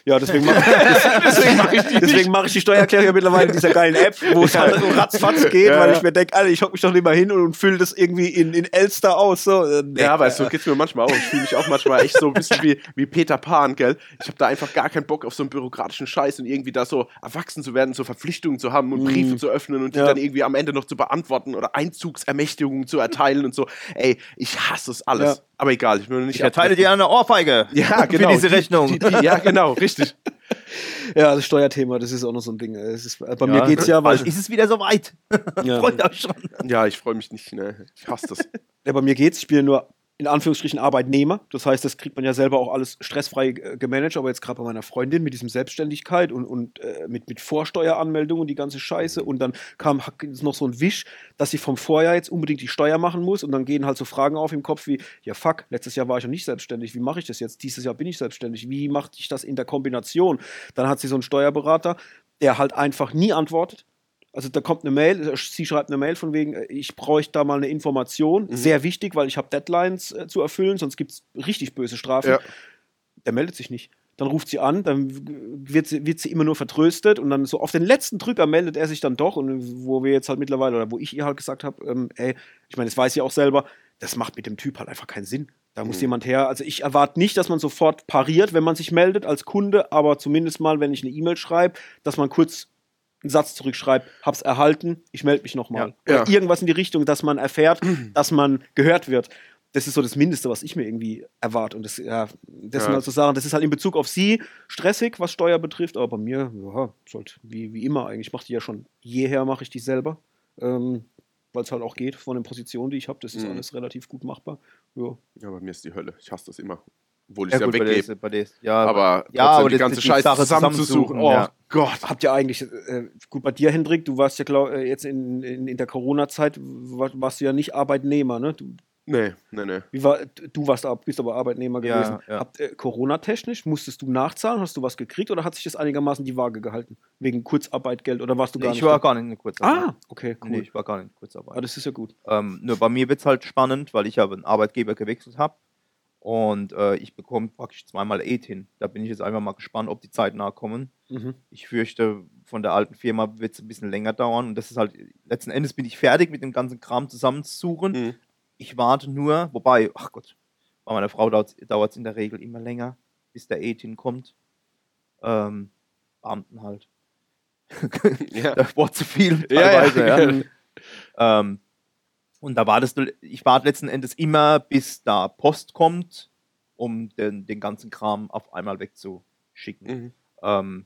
Ja, deswegen mache Deswegen mache ich die deswegen mach ich die Steuererklärung ja mittlerweile in dieser geilen App, wo es halt so ratzfatz geht, Ja, weil ich mir denke, Alter, ich hock mich doch nicht mal hin und, und fülle das irgendwie in, in Elster aus. So. Äh, nee. Ja, aber so geht's mir manchmal auch. Ich fühle mich auch manchmal echt so ein bisschen wie, wie Peter Pan, gell? Ich habe da einfach gar keinen Bock auf so einen bürokratischen Scheiß und irgendwie da so erwachsen zu werden, so Verpflichtungen zu haben und Mm. Briefe zu öffnen und die Ja. dann irgendwie am Ende noch zu beantworten oder Einzugsermächtigungen zu erteilen und so. Ey, ich hasse es alles. Aber egal, ich will nicht. Ich erteile dir eine Ohrfeige ja, genau. für diese Die- Rechnung. Die, die, ja, genau, richtig. Ja, das Steuerthema, das ist auch noch so ein Ding. Es ist, bei mir Ja. geht's ja, weil ist es wieder soweit. Ja. Freut euch schon. Ja, ich freue mich nicht. Ne? Ich hasse das. Ja, bei mir geht's. Ich ja nur in Anführungsstrichen Arbeitnehmer. Das heißt, das kriegt man ja selber auch alles stressfrei äh, gemanagt. Aber jetzt gerade bei meiner Freundin mit diesem Selbstständigkeit und, und äh, mit, mit Vorsteueranmeldung und die ganze Scheiße. Und dann kam noch so ein Wisch, dass sie vom Vorjahr jetzt unbedingt die Steuer machen muss. Und dann gehen halt so Fragen auf im Kopf wie: Ja, fuck, letztes Jahr war ich noch nicht selbstständig. Wie mache ich das jetzt? Dieses Jahr bin ich selbstständig. Wie mache ich das in der Kombination? Dann hat sie so einen Steuerberater, der halt einfach nie antwortet. Also da kommt eine Mail, äh, sie schreibt eine Mail von wegen, äh, ich bräuchte da mal eine Information. Mhm. Sehr wichtig, weil ich habe Deadlines äh, zu erfüllen, sonst gibt es richtig böse Strafen. Ja. Der meldet sich nicht. Dann ruft sie an, dann wird sie, wird sie immer nur vertröstet und dann so auf den letzten Drücker meldet er sich dann doch und wo wir jetzt halt mittlerweile, oder wo ich ihr halt gesagt habe, ähm, ey, ich meine, das weiß sie auch selber, das macht mit dem Typ halt einfach keinen Sinn. Da muss Mhm. jemand her. Also ich erwarte nicht, dass man sofort pariert, wenn man sich meldet als Kunde, aber zumindest mal, wenn ich eine E-Mail schreibe, dass man kurz einen Satz zurückschreibt, hab's erhalten, ich melde mich nochmal. Ja. Oder irgendwas in die Richtung, dass man erfährt, dass man gehört wird. Das ist so das Mindeste, was ich mir irgendwie erwarte. Und das, ja, das sind Ja. halt so Sachen, das ist halt in Bezug auf sie stressig, was Steuer betrifft, aber bei mir, ja, sollte wie, wie immer eigentlich. Ich mache die ja schon jeher, mache ich die selber. Ähm, Weil es halt auch geht von den Positionen, die ich habe. Das ist Mhm. alles relativ gut machbar. Ja. Ja, bei mir ist die Hölle. Ich hasse das immer. Obwohl ich Ja, es ja, weggebe. bei der ist- ja, Aber ja, aber die ganze die Scheiße Sache zusammenzusuchen. Oh ja. Gott. Habt ihr eigentlich, äh, gut bei dir, Hendrik, du warst ja glaub, äh, jetzt in, in, in der Corona-Zeit, war, warst du ja nicht Arbeitnehmer, ne? Du, Nee, nee, nee. wie war, du warst, bist aber Arbeitnehmer gewesen. Habt, äh, Corona-technisch, musstest du nachzahlen? Hast du was gekriegt oder hat sich das einigermaßen die Waage gehalten? Wegen Kurzarbeitgeld oder warst du gar Nee, ich nicht? war da? gar nicht in Kurzarbeit. ah, okay, cool. Nee, ich war gar nicht in Kurzarbeit. ah, das ist ja gut. Ähm, nur bei mir wird es halt spannend, weil ich ja einen Arbeitgeber gewechselt habe und äh, ich bekomme praktisch zweimal ETIN. Da bin ich jetzt einfach mal gespannt, ob die zeitnah kommen. Mhm. Ich fürchte, von der alten Firma wird es ein bisschen länger dauern und das ist halt, letzten Endes bin ich fertig mit dem ganzen Kram zusammenzusuchen. Mhm. Ich warte nur, wobei, ach Gott, bei meiner Frau dauert es in der Regel immer länger, bis der ETIN kommt. Ähm, Beamten halt. Ja. Das Wort zu viel Ja, ja. teilweise, ja. Ähm, und da wartest du, ich warte letzten Endes immer, bis da Post kommt, um den, den ganzen Kram auf einmal wegzuschicken. Mhm. Ähm,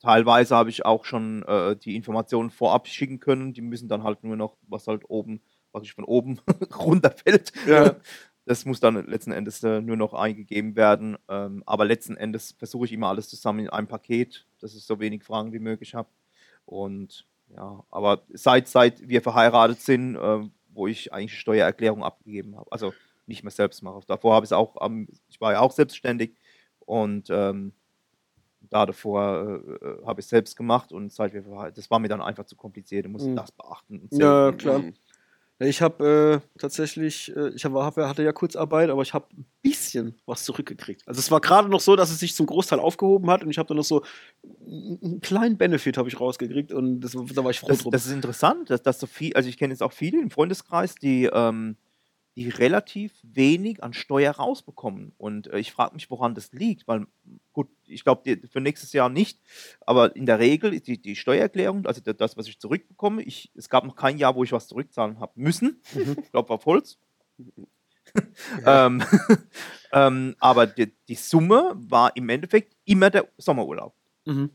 teilweise habe ich auch schon äh, die Informationen vorab schicken können. Die müssen dann halt nur noch, was halt oben, was ich von oben runterfällt. Ja. Das muss dann letzten Endes äh, nur noch eingegeben werden. Ähm, aber letzten Endes versuche ich immer alles zusammen in einem Paket, dass ich so wenig Fragen wie möglich habe. Und ja, aber seit, seit wir verheiratet sind, äh, wo ich eigentlich Steuererklärung abgegeben habe, also nicht mehr selbst mache. Davor habe ich es auch, am- ich war ja auch selbstständig und ähm, da davor äh, äh, habe ich es selbst gemacht und seit wir verheiratet, das war mir dann einfach zu kompliziert. Ich musste Mhm. das beachten. Und Ja, klar. Ich habe äh, tatsächlich, äh, ich hab, hatte ja Kurzarbeit, aber ich habe ein bisschen was zurückgekriegt. Also es war gerade noch so, dass es sich zum Großteil aufgehoben hat und ich habe dann noch so einen einen kleinen Benefit habe ich rausgekriegt und das, da war ich froh Das, drum. das ist interessant, dass, dass so viel, also ich kenne jetzt auch viele im Freundeskreis, die ähm, die relativ wenig an Steuer rausbekommen. Und äh, ich frage mich, woran das liegt, weil gut, ich glaube für nächstes Jahr nicht, aber in der Regel ist die, die Steuererklärung, also das, was ich zurückbekomme, ich, es gab noch kein Jahr, wo ich was zurückzahlen habe müssen. Mhm. Ich glaube auf Holz. ähm, ähm, aber die, die, Summe war im Endeffekt immer der Sommerurlaub. Mhm.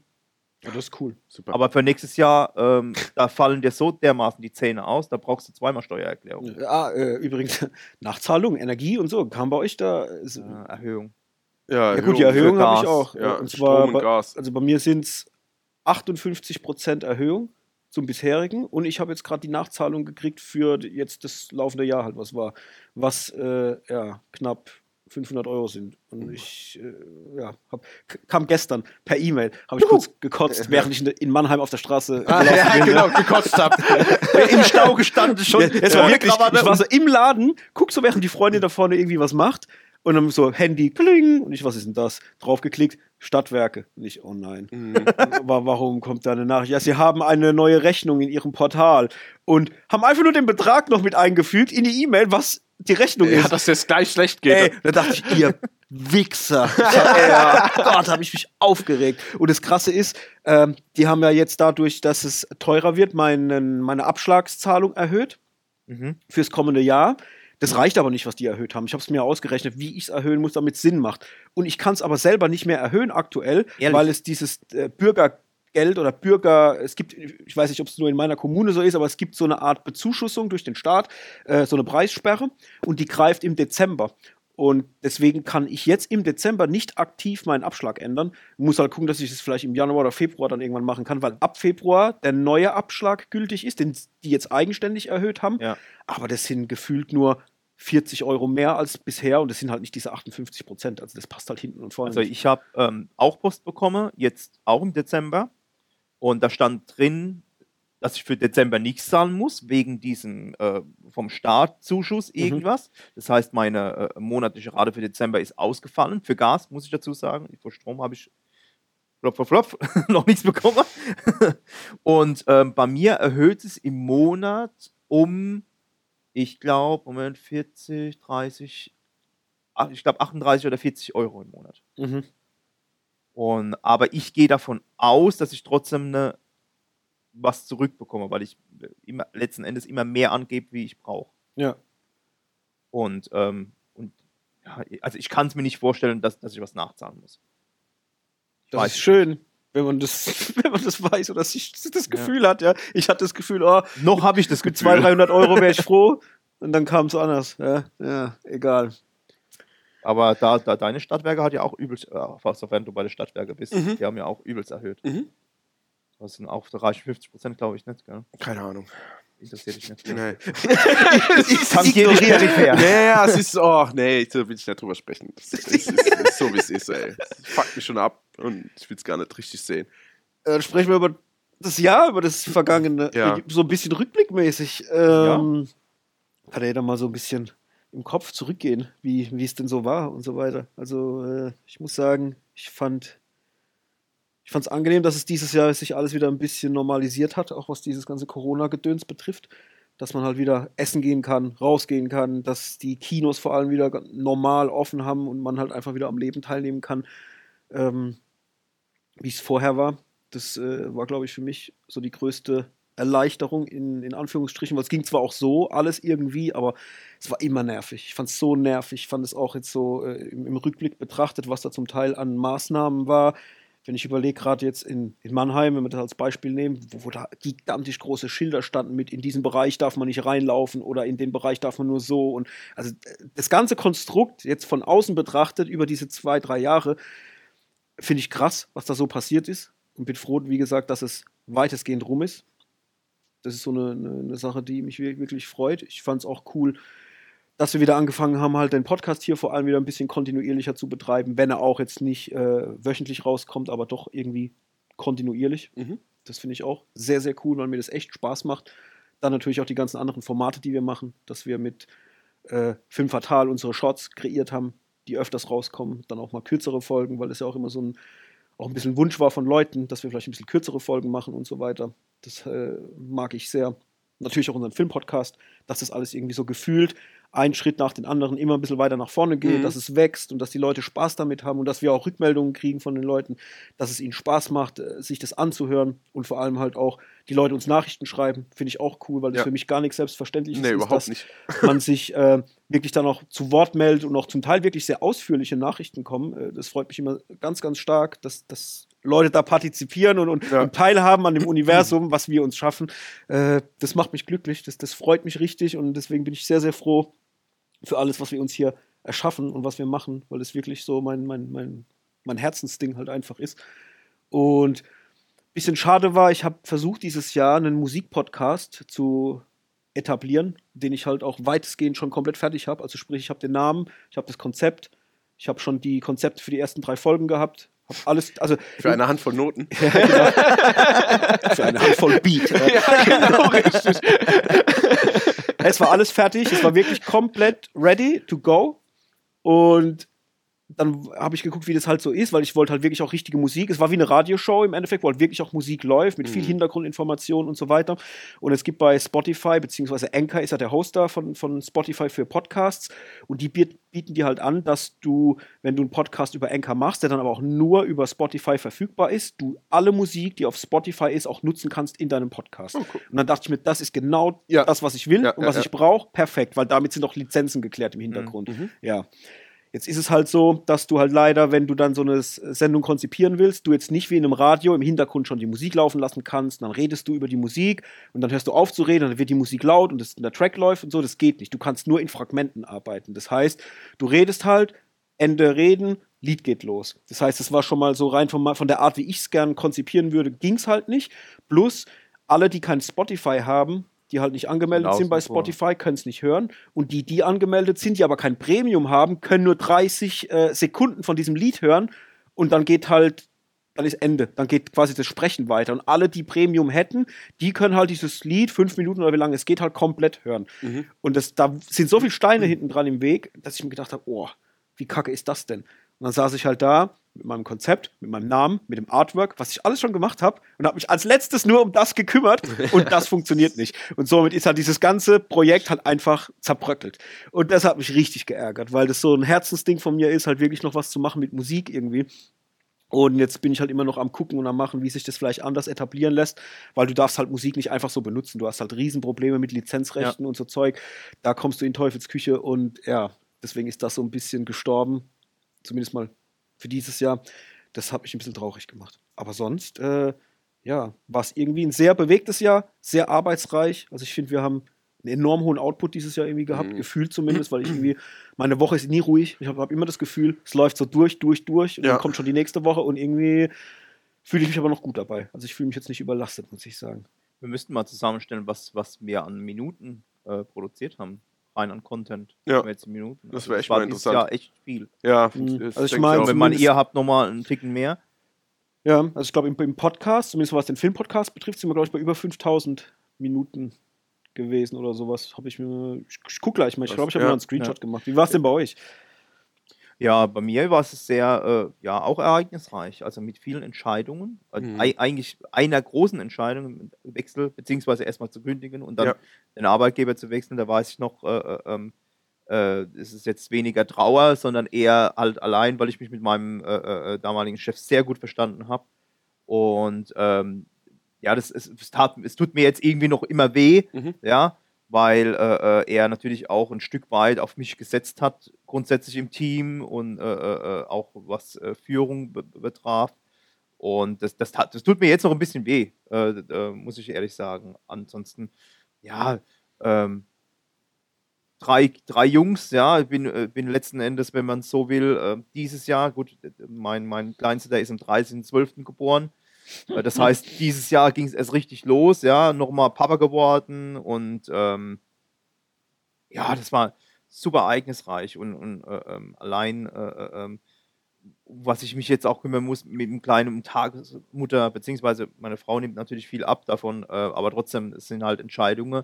Ja, das ist cool. Super. Aber für nächstes Jahr, ähm, da fallen dir so dermaßen die Zähne aus, da brauchst du zweimal Steuererklärung. Ja, äh, übrigens, Nachzahlung, Energie und so, kam bei euch da äh, Erhöhung? Ja, ja gut, die Erhöhung habe ich auch. Ja, und zwar, und bei, also bei mir sind es 58% Erhöhung zum bisherigen und ich habe jetzt gerade die Nachzahlung gekriegt für jetzt das laufende Jahr halt, was war, was äh, ja knapp 500 Euro sind. Und ich äh, ja, hab, kam gestern per E-Mail, habe ich kurz gekotzt, während ich in Mannheim auf der Straße ah, ja, bin, genau, gekotzt habe. Im Stau gestanden schon. Ja, es war wirklich, ich war so im Laden, guck so, während die Freundin da vorne irgendwie was macht und dann so Handy, kling. Und ich, was ist denn das? Draufgeklickt, Stadtwerke. Und ich, oh nein. Mhm. Warum kommt da eine Nachricht? Ja, sie haben eine neue Rechnung in ihrem Portal und haben einfach nur den Betrag noch mit eingefügt in die E-Mail, was die Rechnung ja, ist. dass es gleich schlecht geht. Ey, da dachte ich, ihr Wichser. Ey, Gott, habe ich mich aufgeregt. Und das Krasse ist, ähm, die haben ja jetzt dadurch, dass es teurer wird, meinen, meine Abschlagszahlung erhöht mhm. fürs kommende Jahr. Das reicht aber nicht, was die erhöht haben. Ich habe es mir ausgerechnet, wie ich es erhöhen muss, damit es Sinn macht. Und ich kann es aber selber nicht mehr erhöhen aktuell, Ehrlich? weil es dieses äh, Bürgergeld oder Bürger, es gibt, ich weiß nicht, ob es nur in meiner Kommune so ist, aber es gibt so eine Art Bezuschussung durch den Staat, äh, so eine Preissperre und die greift im Dezember. Und deswegen kann ich jetzt im Dezember nicht aktiv meinen Abschlag ändern. Muss halt gucken, dass ich es das vielleicht im Januar oder Februar dann irgendwann machen kann, weil ab Februar der neue Abschlag gültig ist, den die jetzt eigenständig erhöht haben. Ja. Aber das sind gefühlt nur 40 Euro mehr als bisher und das sind halt nicht diese 58 Prozent. Also das passt halt hinten und vorne. Also ich habe ähm, auch Post bekommen, jetzt auch im Dezember. Und da stand drin, dass ich für Dezember nichts zahlen muss, wegen diesem äh, vom Staat Zuschuss mhm. irgendwas. Mhm. Das heißt, meine äh, monatliche Rate für Dezember ist ausgefallen. Für Gas muss ich dazu sagen. Für Strom habe ich flop, flop, flop, noch nichts bekommen. Und ähm, bei mir erhöht es im Monat um, ich glaube, Moment, 40, 30, ich glaube 38 oder 40 Euro im Monat. Mhm. Und, aber ich gehe davon aus, dass ich trotzdem eine was zurückbekomme, weil ich immer, letzten Endes immer mehr angebe, wie ich brauche. Ja. Und, ähm, und ja, also ich kann es mir nicht vorstellen, dass, dass ich was nachzahlen muss. Ich das ist schön, wenn man das, wenn man das weiß oder sich das Gefühl ja. hat, ja. Ich hatte das Gefühl, oh, noch habe ich das Gefühl. Mit 200, 300 Euro wäre ich froh. Und dann kam es anders. Ja, ja, egal. Aber da, da deine Stadtwerke hat ja auch übelst, äh, sofern du bei den Stadtwerke bist, mhm. die haben ja auch übelst erhöht. Mhm. Das sind auch da reichen 50 Prozent, glaube ich, nicht, gell? Keine Ahnung. Interessiert dich nicht. Nee. ich tangiere dich her. Ja, es ist, oh, nee, da will ich nicht drüber sprechen. Das ist, ist, ist so, wie es ist, ey. Das fuckt mich schon ab und ich will es gar nicht richtig sehen. Äh, dann sprechen wir über das Jahr, über das Vergangene. Ja. So ein bisschen rückblickmäßig. Ähm, ja. Kann er da mal so ein bisschen im Kopf zurückgehen, wie, wie es denn so war und so weiter. Also, äh, ich muss sagen, ich fand ich fand es angenehm, dass es dieses Jahr sich alles wieder ein bisschen normalisiert hat, auch was dieses ganze Corona-Gedöns betrifft. Dass man halt wieder essen gehen kann, rausgehen kann, dass die Kinos vor allem wieder normal offen haben und man halt einfach wieder am Leben teilnehmen kann, ähm, wie es vorher war. Das äh, war, glaube ich, für mich so die größte Erleichterung in, in Anführungsstrichen, weil es ging zwar auch so alles irgendwie, aber es war immer nervig. Ich fand es so nervig. Ich fand es auch jetzt so äh, im, im, Rückblick betrachtet, was da zum Teil an Maßnahmen war, wenn ich überlege, gerade jetzt in, in Mannheim, wenn wir das als Beispiel nehmen, wo, wo, da gigantisch große Schilder standen mit, in diesen Bereich darf man nicht reinlaufen oder in den Bereich darf man nur so. Und also das ganze Konstrukt, jetzt von außen betrachtet, über diese zwei, drei Jahre, finde ich krass, was da so passiert ist. Und bin froh, wie gesagt, dass es weitestgehend rum ist. Das ist so eine, eine, eine Sache, die mich wirklich freut. Ich fand es auch cool, dass wir wieder angefangen haben, halt den Podcast hier vor allem wieder ein bisschen kontinuierlicher zu betreiben, wenn er auch jetzt nicht äh, wöchentlich rauskommt, aber doch irgendwie kontinuierlich. Mhm. Das finde ich auch sehr, sehr cool, weil mir das echt Spaß macht. Dann natürlich auch die ganzen anderen Formate, die wir machen, dass wir mit äh, Film Fatal unsere Shorts kreiert haben, die öfters rauskommen, dann auch mal kürzere Folgen, weil es ja auch immer so ein, auch ein bisschen Wunsch war von Leuten, dass wir vielleicht ein bisschen kürzere Folgen machen und so weiter. Das äh, mag ich sehr. Natürlich auch unseren Filmpodcast, dass das alles irgendwie so gefühlt ein Schritt nach den anderen immer ein bisschen weiter nach vorne geht, Mhm. dass es wächst und dass die Leute Spaß damit haben und dass wir auch Rückmeldungen kriegen von den Leuten, dass es ihnen Spaß macht, äh, sich das anzuhören und vor allem halt auch die Leute uns Nachrichten schreiben, finde ich auch cool, weil das Ja. für mich gar nichts Selbstverständliches Nee, ist, überhaupt dass nicht. man sich äh, wirklich dann auch zu Wort meldet und auch zum Teil wirklich sehr ausführliche Nachrichten kommen. Äh, das freut mich immer ganz, ganz stark, dass, dass Leute da partizipieren und, und, Ja. und teilhaben an dem Universum, was wir uns schaffen. Äh, das macht mich glücklich, das, das freut mich richtig und deswegen bin ich sehr, sehr froh für alles, was wir uns hier erschaffen und was wir machen, weil es wirklich so mein, mein, mein, mein Herzensding halt einfach ist. Und bisschen schade war, ich habe versucht, dieses Jahr einen Musikpodcast zu etablieren, den ich halt auch weitestgehend schon komplett fertig habe. Also sprich, ich habe den Namen, ich habe das Konzept, ich habe schon die Konzepte für die ersten drei Folgen gehabt, alles, also Für eine Handvoll Noten. ja, genau. für eine Handvoll Beat. Ja, genau, richtig. Es war alles fertig, es war wirklich komplett ready to go. Und dann habe ich geguckt, wie das halt so ist, weil ich wollte halt wirklich auch richtige Musik. Es war wie eine Radioshow im Endeffekt, wo halt wirklich auch Musik läuft, mit viel Mhm. Hintergrundinformationen und so weiter. Und es gibt bei Spotify, beziehungsweise Anchor ist ja der Hoster von, von Spotify für Podcasts. Und die biet, bieten dir halt an, dass du, wenn du einen Podcast über Anchor machst, der dann aber auch nur über Spotify verfügbar ist, du alle Musik, die auf Spotify ist, auch nutzen kannst in deinem Podcast. Oh, cool. Und dann dachte ich mir, das ist genau Ja. das, was ich will Ja, und was ja. ich brauche. Perfekt, weil damit sind auch Lizenzen geklärt im Hintergrund. Mhm. Ja. Jetzt ist es halt so, dass du halt leider, wenn du dann so eine Sendung konzipieren willst, du jetzt nicht wie in einem Radio im Hintergrund schon die Musik laufen lassen kannst. Dann redest du über die Musik und dann hörst du auf zu reden, dann wird die Musik laut und das, der Track läuft und so. Das geht nicht. Du kannst nur in Fragmenten arbeiten. Das heißt, du redest halt, Ende reden, Lied geht los. Das heißt, es war schon mal so rein von, von der Art, wie ich es gern konzipieren würde, ging es halt nicht. Plus, alle, die kein Spotify haben, die halt nicht angemeldet Sind bei. Spotify, können es nicht hören. Und die, die angemeldet sind, die aber kein Premium haben, können nur 30 äh, Sekunden von diesem Lied hören. Und dann geht halt, dann ist Ende. Dann geht quasi das Sprechen weiter. Und alle, die Premium hätten, die können halt dieses Lied, fünf Minuten oder wie lange es geht, halt komplett hören. Mhm. Und das, da sind so viele Steine hinten dran im Weg, dass ich mir gedacht habe, oh, wie kacke ist das denn? Und dann saß ich halt da mit meinem Konzept, mit meinem Namen, mit dem Artwork, was ich alles schon gemacht habe und habe mich als letztes nur um das gekümmert und das funktioniert nicht. Und somit ist halt dieses ganze Projekt halt einfach zerbröckelt. Und das hat mich richtig geärgert, weil das so ein Herzensding von mir ist, halt wirklich noch was zu machen mit Musik irgendwie. Und jetzt bin ich halt immer noch am gucken und am machen, wie sich das vielleicht anders etablieren lässt, weil du darfst halt Musik nicht einfach so benutzen. Du hast halt Riesenprobleme mit Lizenzrechten und so Zeug. Da kommst du in Teufelsküche und ja, deswegen ist das so ein bisschen gestorben. Zumindest mal für dieses Jahr. Das hat mich ein bisschen traurig gemacht. Aber sonst, äh, ja, war es irgendwie ein sehr bewegtes Jahr, sehr arbeitsreich. Also ich finde, wir haben einen enorm hohen Output dieses Jahr irgendwie gehabt, Mhm. gefühlt zumindest, weil ich irgendwie, meine Woche ist nie ruhig. Ich habe hab immer das Gefühl, es läuft so durch, durch, durch und Ja. dann kommt schon die nächste Woche und irgendwie fühle ich mich aber noch gut dabei. Also ich fühle mich jetzt nicht überlastet, muss ich sagen. Wir müssten mal zusammenstellen, was, was wir an Minuten äh, produziert haben. Rein an Content. Ja. Jetzt in Minuten. Das wär echt war mal interessant. Jahr echt viel. Ja, Mhm. das Also ich meine, wenn man ihr habt nochmal einen Ticken mehr. Ja, also ich glaube, im, im Podcast, zumindest was den Filmpodcast betrifft, sind wir, glaube ich, bei über 5000 Minuten gewesen oder sowas. Habe ich mir. Ich, ich gucke gleich mal. Ich glaube, ich habe Ja, mal einen Screenshot gemacht. Wie war es denn bei euch? Ja, bei mir war es sehr, äh, ja, auch ereignisreich. Also mit vielen Entscheidungen. Äh, Mhm. ei- Eigentlich einer großen Entscheidung, Wechsel, beziehungsweise erstmal zu kündigen und dann Ja. den Arbeitgeber zu wechseln. Da weiß ich noch, äh, äh, ähm, äh, es ist jetzt weniger Trauer, sondern eher halt allein, weil ich mich mit meinem äh, damaligen Chef sehr gut verstanden habe. Und ähm, ja, das, es, es, tat, es tut mir jetzt irgendwie noch immer weh, Mhm. ja, weil äh, äh, er natürlich auch ein Stück weit auf mich gesetzt hat, grundsätzlich im Team und äh, äh, äh, auch was Führung be betraf. Und das, das, das tut mir jetzt noch ein bisschen weh, muss ich ehrlich sagen. Ansonsten, ja, ähm, drei, drei Jungs, ja, ich bin, bin letzten Endes, wenn man so will, dieses Jahr, gut, mein, mein Kleinster, der ist am 13.12. geboren. Äh, Das heißt, dieses Jahr ging es erst richtig los, ja, nochmal Papa geworden und ähm, ja, das war super ereignisreich und, und äh, ähm, allein, äh, äh, ähm, was ich mich jetzt auch kümmern muss mit dem kleinen Tagesmutter, beziehungsweise meine Frau nimmt natürlich viel ab davon, äh, aber trotzdem, es sind halt Entscheidungen,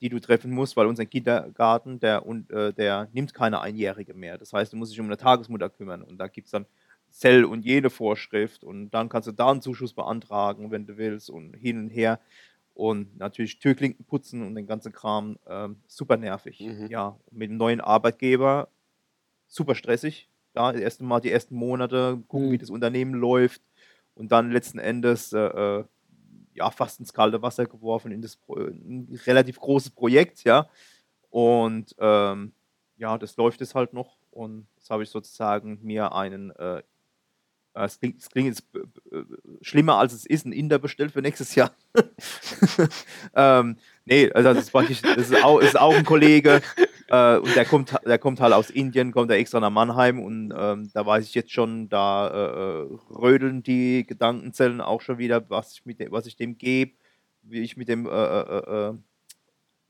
die du treffen musst, weil unser Kindergarten, der, und, äh, der nimmt keine Einjährige mehr. Das heißt, du musst dich um eine Tagesmutter kümmern und da gibt es dann Zell und jede Vorschrift und dann kannst du da einen Zuschuss beantragen, wenn du willst und hin und her. Und natürlich Türklinken putzen und den ganzen Kram, ähm, super nervig. Mhm. Ja, mit dem neuen Arbeitgeber super stressig. Ja, das erste Mal die ersten Monate gucken, Mhm. wie das Unternehmen läuft und dann letzten Endes äh, äh, ja fast ins kalte Wasser geworfen in das Pro ein relativ großes Projekt, ja. Und ähm, ja, das läuft es halt noch und jetzt habe ich sozusagen mir einen äh, es klingt, es klingt jetzt äh, äh, schlimmer als es ist, einen Inder bestellt für nächstes Jahr. ähm, nee, also das ist praktisch, das ist auch, ist auch ein Kollege äh, und der kommt, der kommt halt aus Indien, kommt er extra nach Mannheim und ähm, da weiß ich jetzt schon, da äh, äh, rödeln die Gedankenzellen auch schon wieder, was ich, mit dem, was ich dem gebe, wie ich mit dem, äh, äh, äh,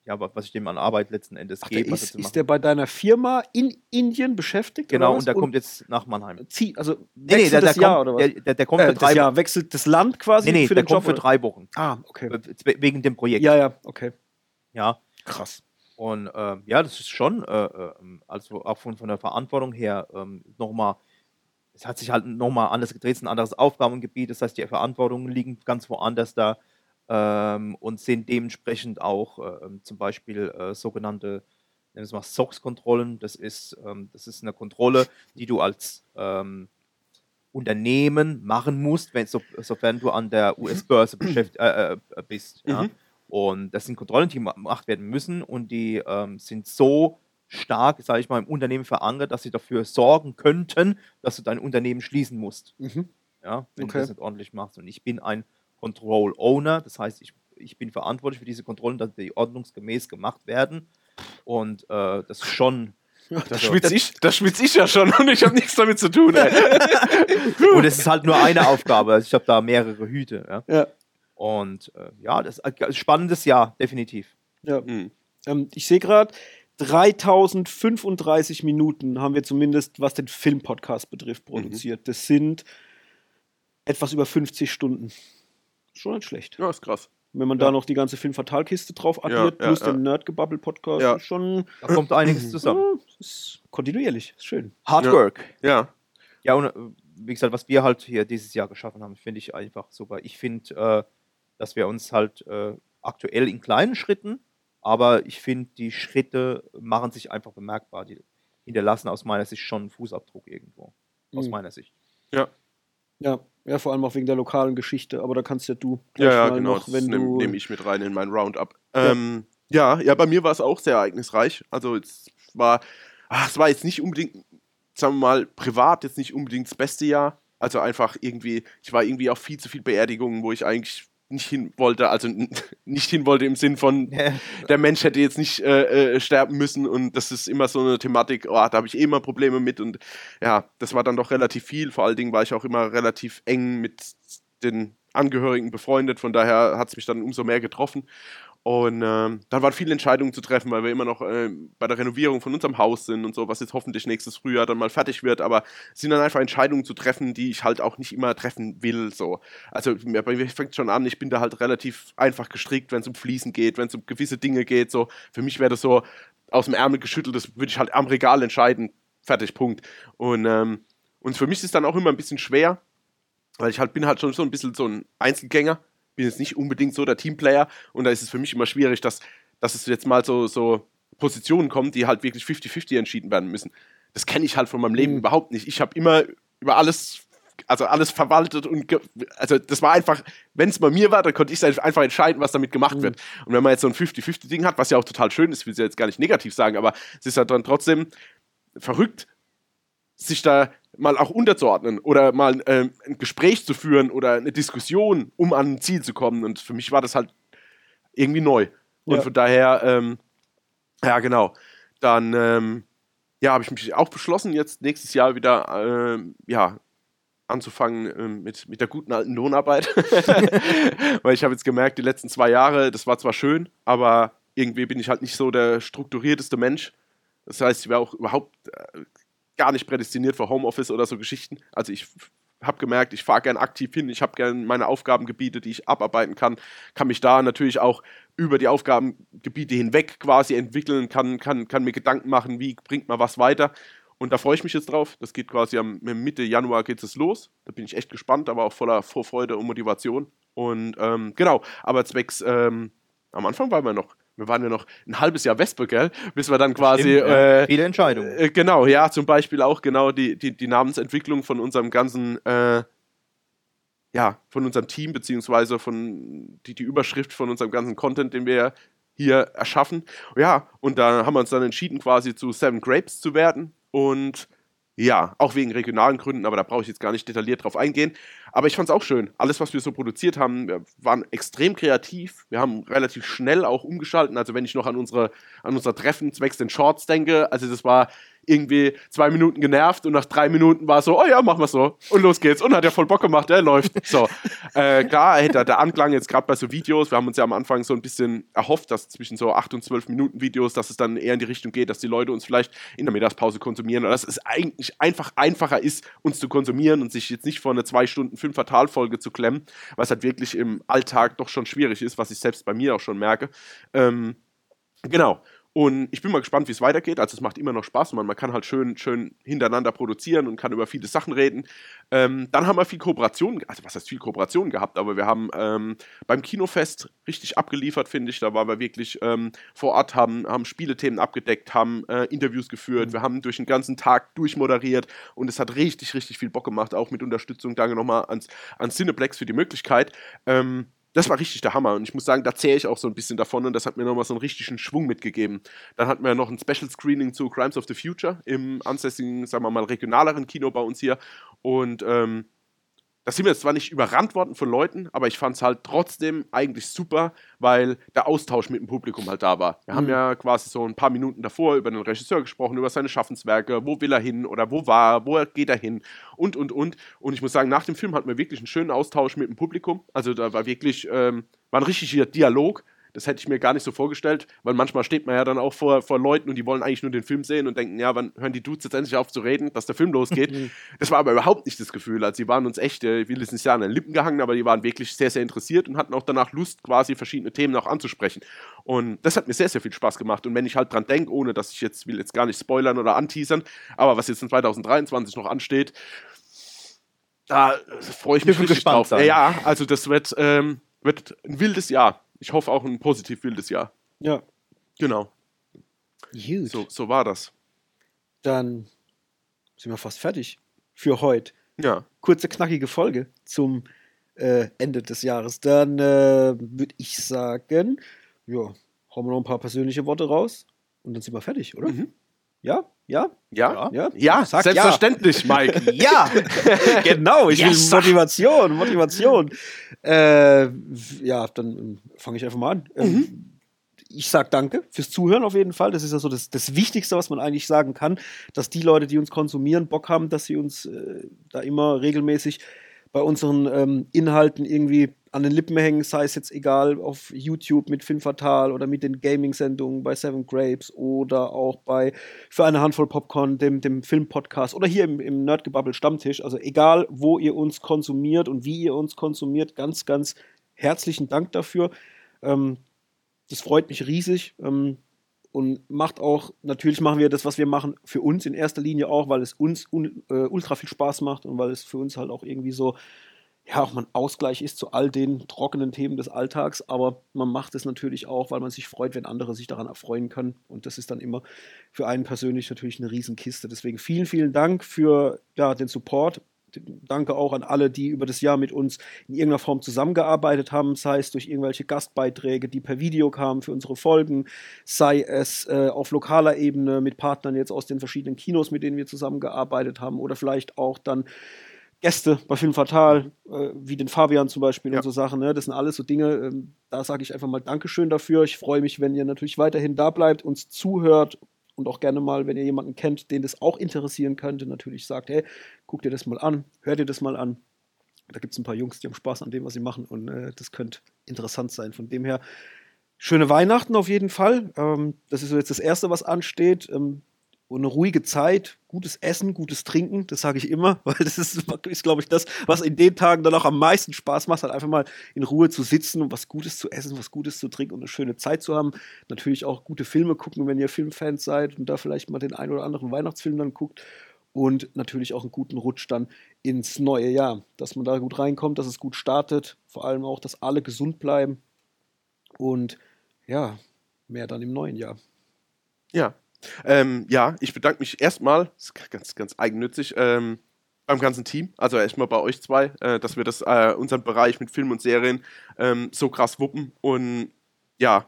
ja, wa- was ich dem an Arbeit letzten Endes Ach, der gebe. was er ist, ist der bei deiner Firma in Indien beschäftigt? Genau, und der kommt jetzt nach Mannheim. zieht, also Nee, nee, der, der, das Jahr kommt, oder was? der, der, der kommt äh, für drei Jahr wechselt das Land quasi Nee, nee, für der den kommt Job? für oder? drei Wochen. Ah, okay. Äh, Wegen dem Projekt. Ja, ja, okay. Ja. Krass. Und ähm, ja, das ist schon, äh, ähm, also auch von, von der Verantwortung her, ähm, nochmal, es hat sich halt nochmal anders gedreht, es ist ein anderes Aufgabengebiet, das heißt, die Verantwortungen liegen ganz woanders da ähm, und sind dementsprechend auch ähm, zum Beispiel äh, sogenannte, nennen wir es mal SOX-Kontrollen, das ist, ähm, das ist eine Kontrolle, die du als ähm, Unternehmen machen musst, wenn, so, sofern du an der US-Börse beschäft- äh, äh, bist. Ja? Mhm. Und das sind Kontrollen, die gemacht werden müssen und die ähm, sind so stark, sage ich mal, im Unternehmen verankert, dass sie dafür sorgen könnten, dass du dein Unternehmen schließen musst, Mhm. ja, wenn Okay. du das nicht ordentlich machst. Und ich bin ein Control Owner, das heißt, ich, ich bin verantwortlich für diese Kontrollen, dass die ordnungsgemäß gemacht werden. Und äh, das ist schon. Da Also- schwitze ich, da schwitz ich ja schon und ich habe nichts damit zu tun. Und es ist halt nur eine Aufgabe. Also ich habe da mehrere Hüte. Ja. Ja. Und äh, ja, das ist ein spannendes Jahr, definitiv. ja. Hm. Ähm, ich sehe gerade, 3035 Minuten haben wir zumindest, was den Filmpodcast betrifft, produziert. Das sind etwas über 50 Stunden. Schon nicht schlecht. Ja, ist krass. Wenn man Ja. da noch die ganze Filmfatalkiste drauf addiert, ja, plus ja. den Nerdgebubble-Podcast, Ja. schon Da kommt einiges zusammen. ja, ist kontinuierlich. Ist schön. Hard Ja. Work. Ja. Ja, und äh, wie gesagt, was wir halt hier dieses Jahr geschaffen haben, finde ich einfach super. Ich finde, äh, dass wir uns halt äh, aktuell in kleinen Schritten, aber ich finde, die Schritte machen sich einfach bemerkbar. Die hinterlassen aus meiner Sicht schon einen Fußabdruck irgendwo. Aus Mhm. meiner Sicht. Ja, ja, vor allem auch wegen der lokalen Geschichte, aber da kannst ja du Ja, ja, genau. noch, das wenn nehme du. nehm ich mit rein in mein Roundup. Ja. Ähm, ja, ja, bei mir war es auch sehr ereignisreich. Also es war, ach, es war jetzt nicht unbedingt, sagen wir mal, privat jetzt nicht unbedingt das beste Jahr. Also einfach irgendwie, ich war irgendwie auf viel zu viel Beerdigungen, wo ich eigentlich nicht hin wollte, also nicht hin wollte im Sinn von, der Mensch hätte jetzt nicht äh, äh, sterben müssen und das ist immer so eine Thematik, oh, da habe ich eh immer Probleme mit und ja, das war dann doch relativ viel. Vor allen Dingen war ich auch immer relativ eng mit den Angehörigen befreundet, von daher hat es mich dann umso mehr getroffen. Und ähm, dann waren viele Entscheidungen zu treffen, weil wir immer noch ähm, bei der Renovierung von unserem Haus sind und so, was jetzt hoffentlich nächstes Frühjahr dann mal fertig wird. Aber es sind dann einfach Entscheidungen zu treffen, die ich halt auch nicht immer treffen will. So. Also bei mir fängt schon an, ich bin da halt relativ einfach gestrickt, wenn es um Fließen geht, wenn es um gewisse Dinge geht. So. Für mich wäre das so aus dem Ärmel geschüttelt, das würde ich halt am Regal entscheiden. Fertig, Punkt. Und, ähm, und für mich ist es dann auch immer ein bisschen schwer, weil ich halt bin halt schon so ein bisschen so ein Einzelgänger, bin jetzt nicht unbedingt so der Teamplayer und da ist es für mich immer schwierig, dass, dass es jetzt mal so, so Positionen kommen, die halt wirklich 50-50 entschieden werden müssen. Das kenne ich halt von meinem Leben Mhm. überhaupt nicht. Ich habe immer über alles, also alles verwaltet und also das war einfach, wenn es bei mir war, dann konnte ich einfach entscheiden, was damit gemacht Mhm. wird. Und wenn man jetzt so ein 50-50-Ding hat, was ja auch total schön ist, will ich jetzt gar nicht negativ sagen, aber es ist halt dann trotzdem verrückt, sich da mal auch unterzuordnen oder mal ähm, ein Gespräch zu führen oder eine Diskussion, um an ein Ziel zu kommen. Und für mich war das halt irgendwie neu. Und Ja. von daher, ähm, ja, genau. Dann, ähm, ja, habe ich mich auch beschlossen, jetzt nächstes Jahr wieder, ähm, ja, anzufangen ähm, mit, mit der guten alten Lohnarbeit. Weil ich habe jetzt gemerkt, die letzten zwei Jahre, das war zwar schön, aber irgendwie bin ich halt nicht so der strukturierteste Mensch. Das heißt, ich wäre auch überhaupt äh, gar nicht prädestiniert für Homeoffice oder so Geschichten. Also ich habe gemerkt, ich fahre gern aktiv hin, ich habe gern meine Aufgabengebiete, die ich abarbeiten kann, kann mich da natürlich auch über die Aufgabengebiete hinweg quasi entwickeln, kann, kann, kann mir Gedanken machen, wie bringt man was weiter. Und da freue ich mich jetzt drauf. Das geht quasi am Mitte Januar geht es los. Da bin ich echt gespannt, aber auch voller Vorfreude und Motivation. Und ähm, genau, aber zwecks, ähm, am Anfang waren wir noch, wir waren ja noch ein halbes Jahr Wespe, gell? Bis wir dann quasi. Stimmt, äh, Viele Entscheidungen. äh, genau, ja, zum Beispiel auch genau die, die, die Namensentwicklung von unserem ganzen, äh, ja, von unserem Team, beziehungsweise von die, die Überschrift von unserem ganzen Content, den wir hier erschaffen. Ja, und da haben wir uns dann entschieden, quasi zu Seven Grapes zu werden. Und ja, auch wegen regionalen Gründen, aber da brauche ich jetzt gar nicht detailliert drauf eingehen. Aber ich fand es auch schön. Alles, was wir so produziert haben, wir waren extrem kreativ. Wir haben relativ schnell auch umgeschalten. Also wenn ich noch an unsere, an unser Treffen zwecks den Shorts denke, also das war irgendwie zwei Minuten genervt und nach drei Minuten war es so, oh ja, machen wir so. Und los geht's. Und hat ja voll Bock gemacht, der läuft. So. äh, klar, hey, der, der Anklang jetzt gerade bei so Videos, wir haben uns ja am Anfang so ein bisschen erhofft, dass zwischen so 8 und 12 Minuten Videos, dass es dann eher in die Richtung geht, dass die Leute uns vielleicht in der Mittagspause konsumieren oder dass es eigentlich einfach einfacher ist, uns zu konsumieren und sich jetzt nicht vor eine zwei Stunden fünf Fatalfolge zu klemmen, was halt wirklich im Alltag doch schon schwierig ist, was ich selbst bei mir auch schon merke. Ähm, genau. Und ich bin mal gespannt, wie es weitergeht. Also es macht immer noch Spaß, man, man kann halt schön, schön hintereinander produzieren und kann über viele Sachen reden. Ähm, dann haben wir viel Kooperation, also was heißt viel Kooperation gehabt, aber wir haben ähm, beim Kinofest richtig abgeliefert, finde ich. Da waren wir wirklich ähm, vor Ort, haben, haben Spielethemen abgedeckt, haben äh, Interviews geführt, wir haben durch den ganzen Tag durchmoderiert und es hat richtig, richtig viel Bock gemacht, auch mit Unterstützung. Danke nochmal ans, ans Cineplex für die Möglichkeit. Das war richtig der Hammer und ich muss sagen, da zähle ich auch so ein bisschen davon und das hat mir nochmal so einen richtigen Schwung mitgegeben. Dann hatten wir noch ein Special Screening zu Crimes of the Future im ansässigen, sagen wir mal, regionaleren Kino bei uns hier und ähm, da sind wir jetzt zwar nicht überrannt worden von Leuten, aber ich fand es halt trotzdem eigentlich super, weil der Austausch mit dem Publikum halt da war. Wir haben Mhm. ja quasi so ein paar Minuten davor über den Regisseur gesprochen, über seine Schaffenswerke, wo will er hin oder wo war er, wo geht er hin und, und, und. Und ich muss sagen, nach dem Film hatten wir wirklich einen schönen Austausch mit dem Publikum. Also da war wirklich, ähm, war ein richtiger Dialog. Das hätte ich mir gar nicht so vorgestellt, weil manchmal steht man ja dann auch vor, vor Leuten und die wollen eigentlich nur den Film sehen und denken, ja, wann hören die Dudes jetzt endlich auf zu reden, dass der Film losgeht. das war aber überhaupt nicht das Gefühl. Also, die waren uns echt, äh, ich will jetzt nicht sagen, an den Lippen gehangen, aber die waren wirklich sehr, sehr interessiert und hatten auch danach Lust, quasi verschiedene Themen auch anzusprechen. Und das hat mir sehr, sehr viel Spaß gemacht. Und wenn ich halt dran denke, ohne dass ich jetzt, will jetzt gar nicht spoilern oder anteasern, aber was jetzt in 2023 noch ansteht, da äh, freue ich mich gespannt drauf. sein. Ja, also das wird, ähm, wird ein wildes Jahr. Ich hoffe auch ein positiv wildes Jahr. Ja. Genau, Gut. so, so war das. Dann sind wir fast fertig für heute. Ja. Kurze, knackige Folge zum äh, Ende des Jahres. Dann äh, würde ich sagen, ja, hauen wir noch ein paar persönliche Worte raus und dann sind wir fertig, oder? Mhm. Ja? Ja? Ja? Ja? Ja, Sag selbstverständlich, Mike. Ja, genau. Ich Yes. will Motivation, Motivation. Äh, ja, dann ähm, fange ich einfach mal an. Ähm, Ich sag danke fürs Zuhören auf jeden Fall. Das ist ja so das, das Wichtigste, was man eigentlich sagen kann, dass die Leute, die uns konsumieren, Bock haben, dass sie uns äh, da immer regelmäßig bei unseren ähm, Inhalten irgendwie an den Lippen hängen, sei es jetzt egal auf YouTube mit Film Fatal oder mit den Gaming-Sendungen bei Seven Grapes oder auch bei Für eine Handvoll Popcorn, dem, dem Film-Podcast oder hier im, im Nerdgebubble Stammtisch. Also egal, wo ihr uns konsumiert und wie ihr uns konsumiert, ganz, ganz herzlichen Dank dafür. Ähm, das freut mich riesig. Ähm, und macht auch, natürlich machen wir das, was wir machen, für uns in erster Linie auch, weil es uns un, äh, ultra viel Spaß macht und weil es für uns halt auch irgendwie so, ja, auch ein Ausgleich ist zu all den trockenen Themen des Alltags. Aber man macht es natürlich auch, weil man sich freut, wenn andere sich daran erfreuen können. Und das ist dann immer für einen persönlich natürlich eine Riesenkiste. Deswegen vielen, vielen Dank für ja, den Support. Danke auch an alle, die über das Jahr mit uns in irgendeiner Form zusammengearbeitet haben, sei es durch irgendwelche Gastbeiträge, die per Video kamen für unsere Folgen, sei es äh, auf lokaler Ebene mit Partnern jetzt aus den verschiedenen Kinos, mit denen wir zusammengearbeitet haben, oder vielleicht auch dann Gäste bei Film Fatal, äh, wie den Fabian zum Beispiel Ja. und so Sachen. Ne? Das sind alles so Dinge, ähm, da sage ich einfach mal Dankeschön dafür. Ich freue mich, wenn ihr natürlich weiterhin da bleibt, uns zuhört und auch gerne mal, wenn ihr jemanden kennt, den das auch interessieren könnte, natürlich sagt, hey, guck dir das mal an, hör dir das mal an. Da gibt es ein paar Jungs, die haben Spaß an dem, was sie machen und äh, das könnte interessant sein. Von dem her, schöne Weihnachten auf jeden Fall. Ähm, das ist so jetzt das Erste, was ansteht. Ähm, und eine ruhige Zeit, gutes Essen, gutes Trinken, das sage ich immer, weil das ist, ist glaube ich, das, was in den Tagen dann auch am meisten Spaß macht, halt einfach mal in Ruhe zu sitzen und was Gutes zu essen, was Gutes zu trinken und eine schöne Zeit zu haben. Natürlich auch gute Filme gucken, wenn ihr Filmfans seid und da vielleicht mal den einen oder anderen Weihnachtsfilm dann guckt. und natürlich auch einen guten Rutsch dann ins neue Jahr. Dass man da gut reinkommt, dass es gut startet, vor allem auch, dass alle gesund bleiben und ja, mehr dann im neuen Jahr. Ja. Ähm, ja, ich bedanke mich erstmal, ganz, ganz eigennützig, ähm, beim ganzen Team, also erstmal bei euch zwei, äh, dass wir das, äh, unseren Bereich mit Film und Serien ähm, so krass wuppen. Und ja,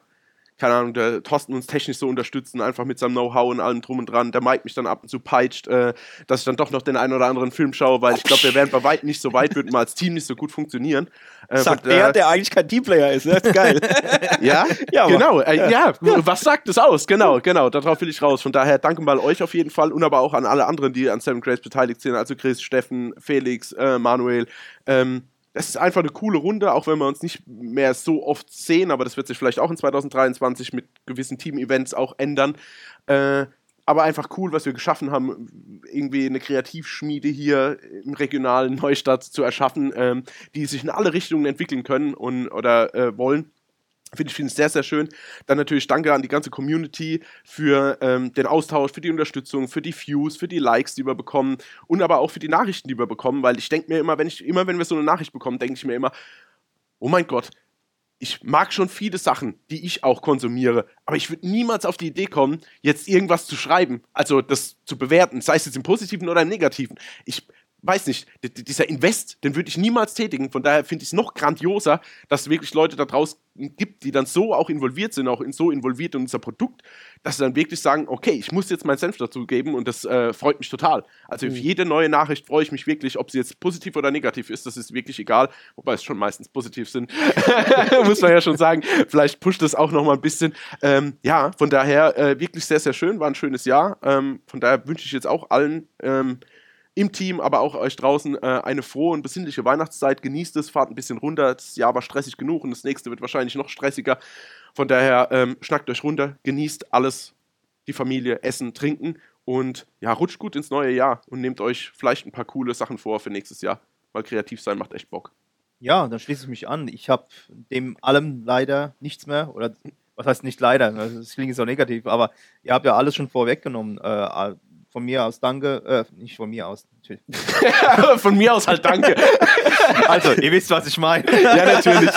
keine Ahnung, der Thorsten uns technisch so unterstützen, einfach mit seinem Know-how und allem drum und dran. Der Mike mich dann ab und zu peitscht, äh, dass ich dann doch noch den einen oder anderen Film schaue, weil ich glaube, wir wären bei weitem nicht so weit, würden wir als Team nicht so gut funktionieren. Äh, sagt und, der, der eigentlich kein Teamplayer ist, ne? Geil. ja, ja genau. Äh, ja. ja, was sagt es aus? Genau, genau. Darauf will ich raus. Von daher danke mal euch auf jeden Fall und aber auch an alle anderen, die an Seven Grace beteiligt sind. Also Chris, Steffen, Felix, äh, Manuel. Ähm, das ist einfach eine coole Runde, auch wenn wir uns nicht mehr so oft sehen, aber das wird sich vielleicht auch in 2023 mit gewissen Team-Events auch ändern. Äh, aber einfach cool, was wir geschaffen haben, irgendwie eine Kreativschmiede hier im regionalen Neustadt zu erschaffen, ähm, die sich in alle Richtungen entwickeln können und oder äh, wollen. Finde ich, find sehr, sehr schön. Dann natürlich danke an die ganze Community für ähm, den Austausch, für die Unterstützung, für die Views, für die Likes, die wir bekommen und aber auch für die Nachrichten, die wir bekommen, weil ich denke mir immer, wenn ich, immer wenn wir so eine Nachricht bekommen, denke ich mir immer, oh mein Gott, ich mag schon viele Sachen, die ich auch konsumiere, aber ich würde niemals auf die Idee kommen, jetzt irgendwas zu schreiben, also das zu bewerten, sei es jetzt im Positiven oder im Negativen. Ich weiß nicht, dieser Invest, den würde ich niemals tätigen. Von daher finde ich es noch grandioser, dass es wirklich Leute da draußen gibt, die dann so auch involviert sind, auch in, so involviert in unser Produkt, dass sie dann wirklich sagen, okay, ich muss jetzt meinen Senf dazu geben und das äh, freut mich total. Also mhm. für jede neue Nachricht freue ich mich wirklich, ob sie jetzt positiv oder negativ ist, das ist wirklich egal, wobei es schon meistens positiv sind, muss man ja schon sagen. Vielleicht pusht es auch noch mal ein bisschen. Ähm, ja, von daher äh, wirklich sehr, sehr schön, war ein schönes Jahr. Ähm, von daher wünsche ich jetzt auch allen ähm, im Team, aber auch euch draußen äh, eine frohe und besinnliche Weihnachtszeit. Genießt es, fahrt ein bisschen runter. Das Jahr war stressig genug und das nächste wird wahrscheinlich noch stressiger. Von daher ähm, schnackt euch runter, genießt alles, die Familie, Essen, Trinken und ja, rutscht gut ins neue Jahr und nehmt euch vielleicht ein paar coole Sachen vor für nächstes Jahr, weil kreativ sein macht echt Bock. Ja, dann schließe ich mich an. Ich habe dem allem leider nichts mehr oder was heißt nicht leider, das klingt so negativ, aber ihr habt ja alles schon vorweggenommen. Äh, von mir aus danke, äh, nicht von mir aus, natürlich. von mir aus halt danke. also, ihr wisst, was ich meine. ja, natürlich.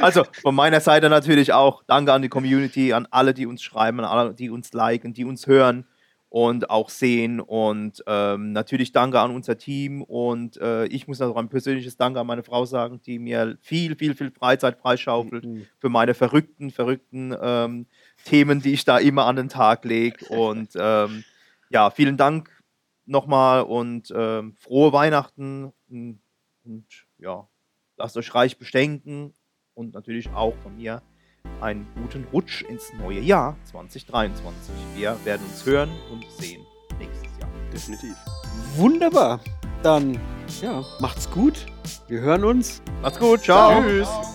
Also, von meiner Seite natürlich auch danke an die Community, an alle, die uns schreiben, an alle, die uns liken, die uns hören und auch sehen. Und ähm, natürlich danke an unser Team. Und äh, ich muss noch ein persönliches Danke an meine Frau sagen, die mir viel, viel, viel Freizeit freischaufelt mhm. für meine verrückten, verrückten ähm, Themen, die ich da immer an den Tag lege. Und ähm, ja, vielen Dank nochmal und ähm, frohe Weihnachten und, und, ja, lasst euch reich beschenken und natürlich auch von mir einen guten Rutsch ins neue Jahr 2023. Wir werden uns hören und sehen nächstes Jahr. Definitiv. Wunderbar. Dann, ja, macht's gut. Wir hören uns. Macht's gut. Ciao. Tschüss.